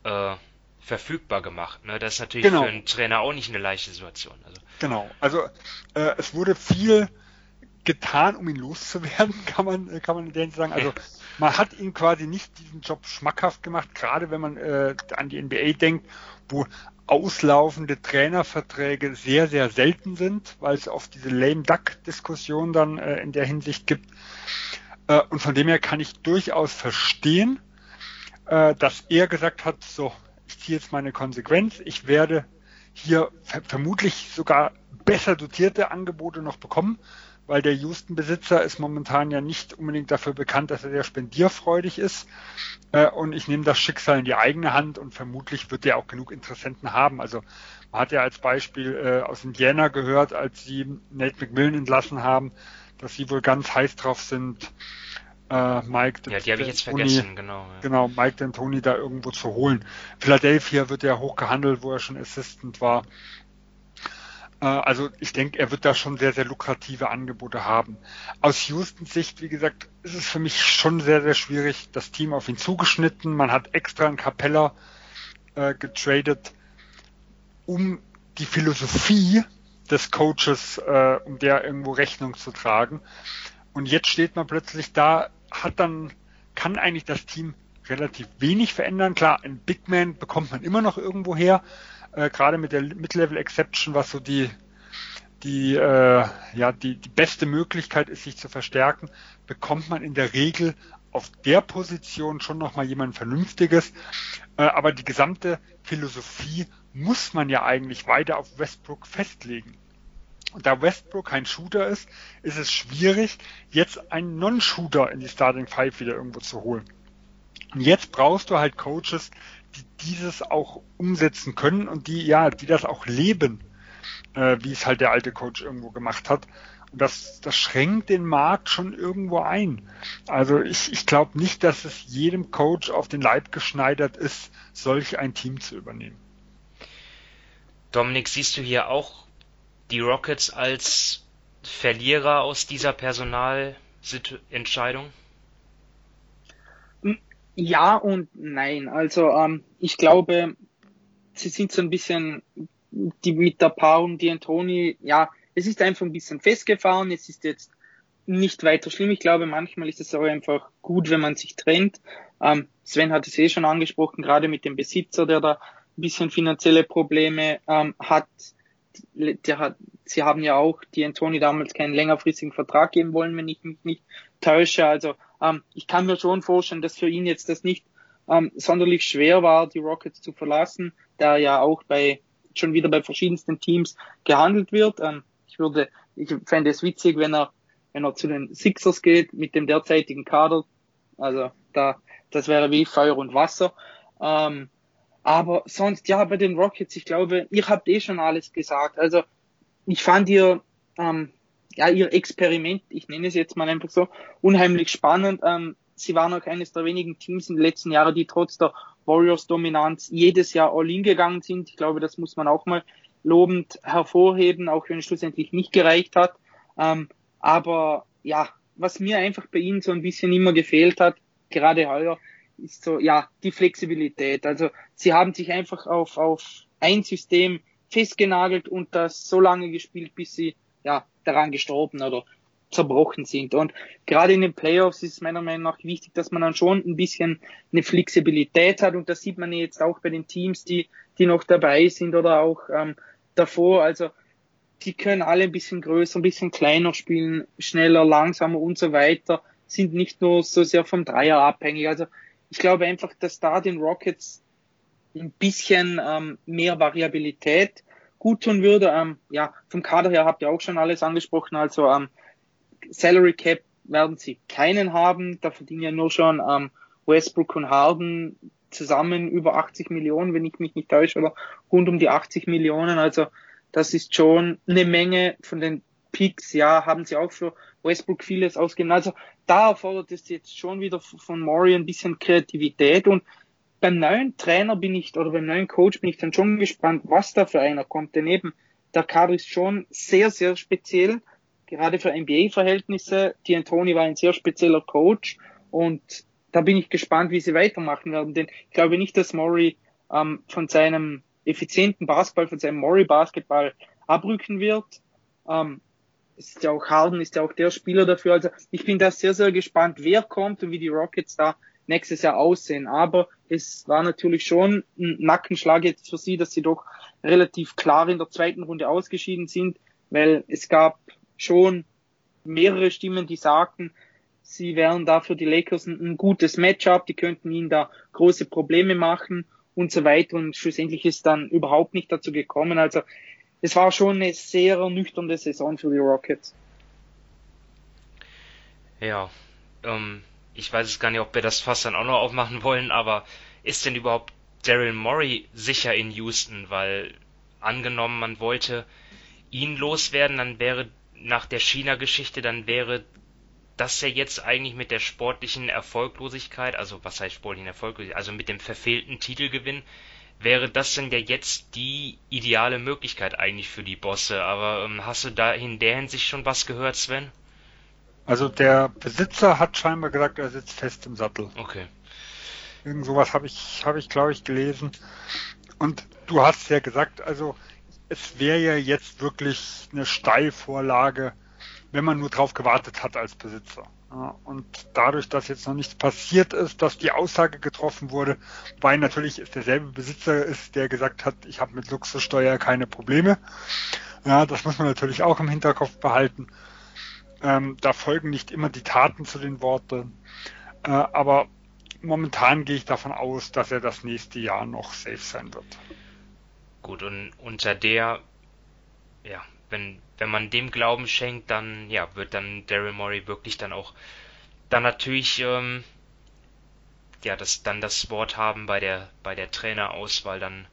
E: äh, verfügbar gemacht. Ne? Das ist natürlich genau. für einen Trainer auch nicht eine leichte Situation.
G: Also. Genau, also äh, es wurde viel getan, um ihn loszuwerden, kann man, kann man in der sagen. Also man hat ihn quasi nicht diesen Job schmackhaft gemacht, gerade wenn man äh, an die NBA denkt, wo auslaufende Trainerverträge sehr, sehr selten sind, weil es oft diese lame duck Diskussion dann äh, in der Hinsicht gibt. Äh, und von dem her kann ich durchaus verstehen, äh, dass er gesagt hat, so, ich ziehe jetzt meine Konsequenz, ich werde hier ver vermutlich sogar besser dotierte Angebote noch bekommen, weil der Houston-Besitzer ist momentan ja nicht unbedingt dafür bekannt, dass er sehr spendierfreudig ist. Äh, und ich nehme das Schicksal in die eigene Hand und vermutlich wird er auch genug Interessenten haben. Also man hat ja als Beispiel äh, aus Indiana gehört, als sie Nate McMillan entlassen haben, dass sie wohl ganz heiß drauf sind, äh, Mike
E: Ja, die habe ich jetzt vergessen, genau.
G: Ja. Genau, Mike D'Antoni da irgendwo zu holen. Philadelphia wird ja hoch gehandelt, wo er schon Assistant war. Äh, also ich denke, er wird da schon sehr, sehr lukrative Angebote haben. Aus Houstons Sicht, wie gesagt, ist es für mich schon sehr, sehr schwierig. Das Team auf ihn zugeschnitten. Man hat extra einen Capella äh, getradet, um die Philosophie des Coaches, äh, um der irgendwo Rechnung zu tragen. Und jetzt steht man plötzlich da, hat dann, kann eigentlich das Team relativ wenig verändern. Klar, ein Big Man bekommt man immer noch irgendwo her, äh, gerade mit der Mid-Level Exception, was so die die äh, ja die die beste Möglichkeit ist, sich zu verstärken, bekommt man in der Regel auf der Position schon noch mal jemand Vernünftiges. Äh, aber die gesamte Philosophie muss man ja eigentlich weiter auf Westbrook festlegen. Und da Westbrook kein Shooter ist, ist es schwierig, jetzt einen Non-Shooter in die Starting Five wieder irgendwo zu holen. Und jetzt brauchst du halt Coaches, die dieses auch umsetzen können und die, ja, die das auch leben, äh, wie es halt der alte Coach irgendwo gemacht hat. Und das, das schränkt den Markt schon irgendwo ein. Also ich, ich glaube nicht, dass es jedem Coach auf den Leib geschneidert ist, solch ein Team zu übernehmen.
E: Dominik, siehst du hier auch die Rockets als Verlierer aus dieser Personalentscheidung?
F: Ja und nein. Also ähm, ich glaube, sie sind so ein bisschen die mit der Paarung, die Antoni, ja, es ist einfach ein bisschen festgefahren. Es ist jetzt nicht weiter schlimm. Ich glaube, manchmal ist es auch einfach gut, wenn man sich trennt. Ähm, Sven hat es eh schon angesprochen, gerade mit dem Besitzer, der da ein bisschen finanzielle Probleme ähm, hat der hat, sie haben ja auch die Antoni damals keinen längerfristigen Vertrag geben wollen, wenn ich mich nicht täusche. Also ähm, ich kann mir schon vorstellen, dass für ihn jetzt das nicht ähm, sonderlich schwer war, die Rockets zu verlassen, da ja auch bei schon wieder bei verschiedensten Teams gehandelt wird. Ähm, ich würde, ich fände es witzig, wenn er, wenn er zu den Sixers geht mit dem derzeitigen Kader. Also da, das wäre wie Feuer und Wasser. Ähm, aber sonst, ja, bei den Rockets, ich glaube, ihr habt eh schon alles gesagt. Also ich fand ihr, ähm, ja, ihr Experiment, ich nenne es jetzt mal einfach so, unheimlich spannend. Ähm, sie waren auch eines der wenigen Teams in den letzten Jahren, die trotz der Warriors-Dominanz jedes Jahr all-in gegangen sind. Ich glaube, das muss man auch mal lobend hervorheben, auch wenn es schlussendlich nicht gereicht hat. Ähm, aber ja, was mir einfach bei ihnen so ein bisschen immer gefehlt hat, gerade heuer, ist so, ja, die Flexibilität. Also sie haben sich einfach auf, auf ein System festgenagelt und das so lange gespielt, bis sie ja daran gestorben oder zerbrochen sind. Und gerade in den Playoffs ist es meiner Meinung nach wichtig, dass man dann schon ein bisschen eine Flexibilität hat. Und das sieht man jetzt auch bei den Teams, die, die noch dabei sind oder auch ähm, davor. Also die können alle ein bisschen größer, ein bisschen kleiner spielen, schneller, langsamer und so weiter, sind nicht nur so sehr vom Dreier abhängig. Also ich glaube einfach, dass da den Rockets ein bisschen ähm, mehr Variabilität gut tun würde. Ähm, ja, vom Kader her habt ihr auch schon alles angesprochen. Also ähm, Salary Cap werden sie keinen haben. Da verdienen ja nur schon ähm, Westbrook und Harden zusammen über 80 Millionen, wenn ich mich nicht täusche, oder rund um die 80 Millionen. Also das ist schon eine Menge von den Picks. Ja, haben sie auch für Westbrook vieles ausgegeben. Also da erfordert es jetzt schon wieder von Maury ein bisschen Kreativität und beim neuen Trainer bin ich, oder beim neuen Coach bin ich dann schon gespannt, was da für einer kommt. Denn eben, der Kader ist schon sehr, sehr speziell gerade für NBA-Verhältnisse. Die Antoni war ein sehr spezieller Coach und da bin ich gespannt, wie sie weitermachen werden, denn ich glaube nicht, dass Murray ähm, von seinem effizienten Basketball, von seinem Murray-Basketball abrücken wird. Ähm, ist ja auch Harden, ist ja auch der Spieler dafür. Also ich bin da sehr, sehr gespannt, wer kommt und wie die Rockets da nächstes Jahr aussehen. Aber es war natürlich schon ein Nackenschlag jetzt für sie, dass sie doch relativ klar in der zweiten Runde ausgeschieden sind, weil es gab schon mehrere Stimmen, die sagten, sie wären da für die Lakers ein, ein gutes Matchup, die könnten ihnen da große Probleme machen und so weiter. Und schlussendlich ist dann überhaupt nicht dazu gekommen. Also es war schon eine sehr ernüchternde Saison für die Rockets.
E: Ja, ähm, ich weiß es gar nicht, ob wir das fast dann auch noch aufmachen wollen, aber ist denn überhaupt Daryl Morey sicher in Houston? Weil angenommen, man wollte ihn loswerden, dann wäre nach der China-Geschichte, dann wäre das ja jetzt eigentlich mit der sportlichen Erfolglosigkeit, also was heißt sportlichen Erfolglosigkeit, also mit dem verfehlten Titelgewinn, wäre das denn ja jetzt die ideale Möglichkeit eigentlich für die Bosse. Aber ähm, hast du da in der Hinsicht schon was gehört, Sven?
G: Also der Besitzer hat scheinbar gesagt, er sitzt fest im Sattel.
E: Okay.
G: Irgend sowas habe ich, habe ich, glaube ich, gelesen. Und du hast ja gesagt, also es wäre ja jetzt wirklich eine Steilvorlage, wenn man nur drauf gewartet hat als Besitzer. Und dadurch, dass jetzt noch nichts passiert ist, dass die Aussage getroffen wurde, weil natürlich ist derselbe Besitzer ist, der gesagt hat, ich habe mit Luxussteuer keine Probleme. Ja, das muss man natürlich auch im Hinterkopf behalten. Ähm, da folgen nicht immer die Taten zu den Worten. Äh, aber momentan gehe ich davon aus, dass er das nächste Jahr noch safe sein wird.
E: Gut, und unter der, ja, wenn, wenn man dem Glauben schenkt, dann, ja, wird dann Daryl Morey wirklich dann auch dann natürlich, ähm, ja, das, dann das Wort haben bei der, bei der Trainerauswahl dann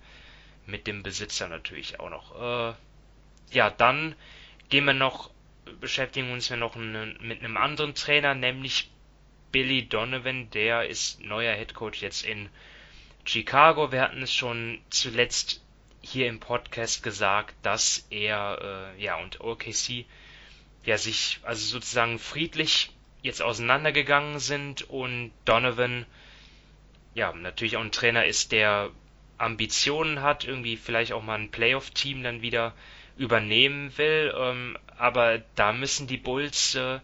E: mit dem Besitzer natürlich auch noch. Äh, ja, dann gehen wir noch, beschäftigen uns wir noch mit einem anderen Trainer, nämlich Billy Donovan, der ist neuer Headcoach jetzt in Chicago. Wir hatten es schon zuletzt hier im Podcast gesagt, dass er äh, ja und OKC ja sich also sozusagen friedlich jetzt auseinandergegangen sind. Und Donovan ja natürlich auch ein Trainer ist, der Ambitionen hat, irgendwie vielleicht auch mal ein Playoff-Team dann wieder übernehmen will, ähm, aber da müssen die Bulls äh,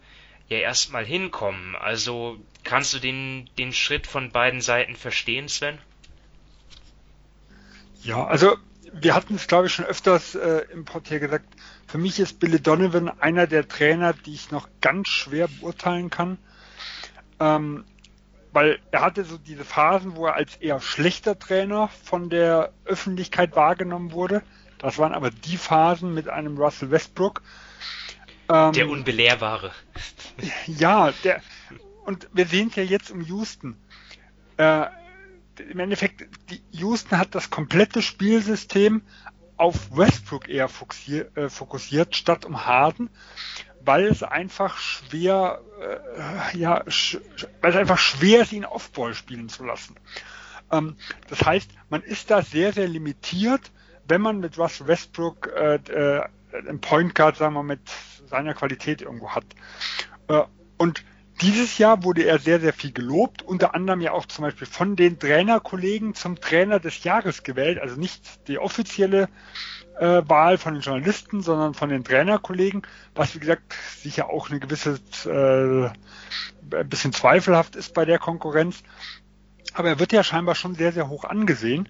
E: ja erstmal hinkommen. Also kannst du den, den Schritt von beiden Seiten verstehen, Sven?
G: Ja, also wir hatten es, glaube ich, schon öfters äh, im Pod hier gesagt, für mich ist Billy Donovan einer der Trainer, die ich noch ganz schwer beurteilen kann. Ähm, weil er hatte so diese Phasen, wo er als eher schlechter Trainer von der Öffentlichkeit wahrgenommen wurde. Das waren aber die Phasen mit einem Russell Westbrook.
E: Ähm, der Unbelehrbare.
G: Ja, der, und wir sehen es ja jetzt um Houston. Äh, im Endeffekt, Houston hat das komplette Spielsystem auf Westbrook eher fokussiert, äh, fokussiert statt um Harden. weil es einfach schwer, äh, ja, sch weil es einfach schwer ist, ihn Offball spielen zu lassen. Ähm, das heißt, man ist da sehr, sehr limitiert, wenn man mit Russell Westbrook äh, äh, einen Point Guard, sagen wir, mit seiner Qualität irgendwo hat. Äh, und dieses Jahr wurde er sehr, sehr viel gelobt, unter anderem ja auch zum Beispiel von den Trainerkollegen zum Trainer des Jahres gewählt, also nicht die offizielle äh, Wahl von den Journalisten, sondern von den Trainerkollegen, was wie gesagt sicher auch eine gewisse äh, ein bisschen zweifelhaft ist bei der Konkurrenz. Aber er wird ja scheinbar schon sehr, sehr hoch angesehen.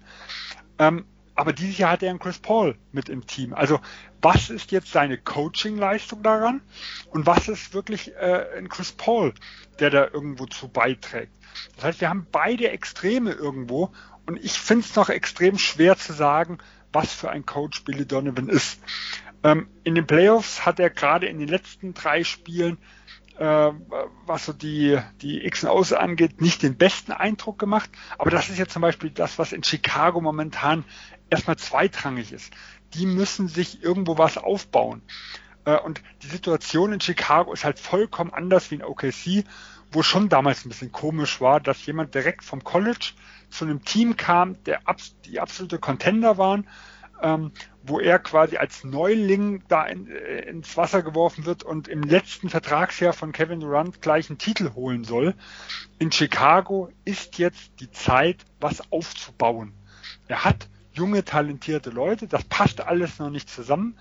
G: Ähm, aber dieses Jahr hat er einen Chris Paul mit im Team. Also was ist jetzt seine Coaching-Leistung daran und was ist wirklich äh, ein Chris Paul, der da irgendwo zu beiträgt? Das heißt, wir haben beide Extreme irgendwo und ich finde es noch extrem schwer zu sagen, was für ein Coach Billy Donovan ist. Ähm, in den Playoffs hat er gerade in den letzten drei Spielen äh, was so die, die X und O's angeht, nicht den besten Eindruck gemacht. Aber das ist jetzt zum Beispiel das, was in Chicago momentan erstmal zweitrangig ist. Die müssen sich irgendwo was aufbauen. Äh, und die Situation in Chicago ist halt vollkommen anders wie in OKC, wo schon damals ein bisschen komisch war, dass jemand direkt vom College zu einem Team kam, der die absolute Contender waren, ähm, wo er quasi als Neuling da in, äh, ins Wasser geworfen wird und im letzten Vertragsjahr von Kevin Durant gleich einen Titel holen soll. In Chicago ist jetzt die Zeit, was aufzubauen. Er hat junge, talentierte Leute. Das passt alles noch nicht zusammen.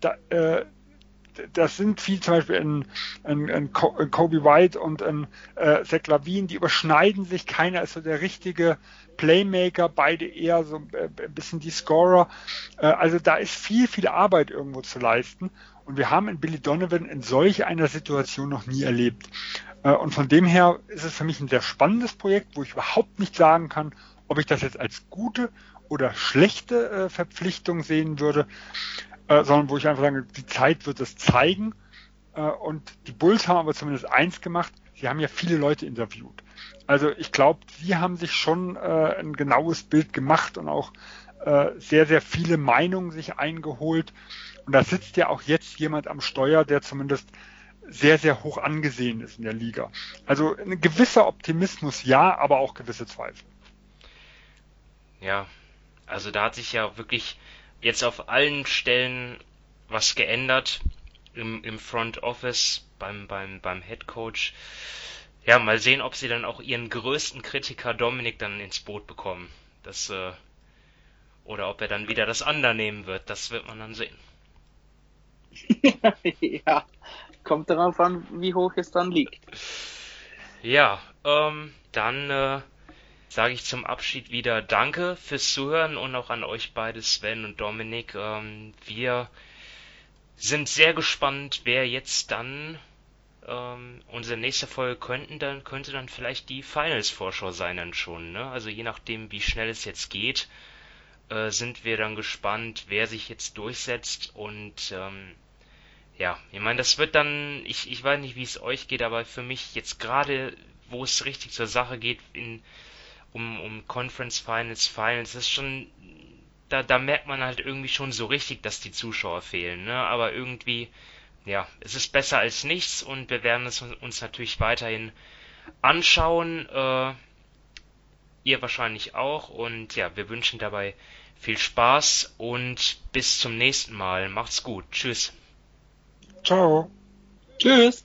G: Da, äh, das sind viel zum Beispiel ein, ein, ein Kobe White und ein äh, Zach Lavine, die überschneiden sich. Keiner ist so der richtige Playmaker, beide eher so äh, ein bisschen die Scorer. Äh, also da ist viel, viel Arbeit irgendwo zu leisten. Und wir haben in Billy Donovan in solch einer Situation noch nie erlebt. Äh, und von dem her ist es für mich ein sehr spannendes Projekt, wo ich überhaupt nicht sagen kann, ob ich das jetzt als gute oder schlechte äh, Verpflichtung sehen würde, äh, sondern wo ich einfach sage, die Zeit wird es zeigen. Äh, und die Bulls haben aber zumindest eins gemacht, sie haben ja viele Leute interviewt. Also ich glaube, sie haben sich schon äh, ein genaues Bild gemacht und auch äh, sehr, sehr viele Meinungen sich eingeholt. Und da sitzt ja auch jetzt jemand am Steuer, der zumindest sehr, sehr hoch angesehen ist in der Liga. Also ein gewisser Optimismus ja, aber auch gewisse Zweifel.
E: Ja, also da hat sich ja wirklich jetzt auf allen Stellen was geändert im, im Front Office, beim, beim, beim Head Coach. Ja, mal sehen, ob sie dann auch ihren größten Kritiker Dominik dann ins Boot bekommen. Das, äh, oder ob er dann wieder das Ander nehmen wird, das wird man dann sehen.
F: ja, kommt darauf an, wie hoch es dann liegt.
E: Ja, ähm, dann äh, sage ich zum Abschied wieder Danke fürs Zuhören und auch an euch beide, Sven und Dominik. Ähm, wir sind sehr gespannt, wer jetzt dann ähm, unsere nächste Folge könnten dann könnte dann vielleicht die Finals-Vorschau sein dann schon. Ne? Also je nachdem, wie schnell es jetzt geht, äh, sind wir dann gespannt, wer sich jetzt durchsetzt und ähm, ja, ich meine, das wird dann, ich, ich weiß nicht, wie es euch geht, aber für mich jetzt gerade, wo es richtig zur Sache geht, in um, um Conference Finals, Finals, das ist schon, da, da merkt man halt irgendwie schon so richtig, dass die Zuschauer fehlen, ne? Aber irgendwie, ja, es ist besser als nichts und wir werden es uns natürlich weiterhin anschauen, äh, ihr wahrscheinlich auch und ja, wir wünschen dabei viel Spaß und bis zum nächsten Mal. Macht's gut. Tschüss.
G: Ciao.
F: Tschüss.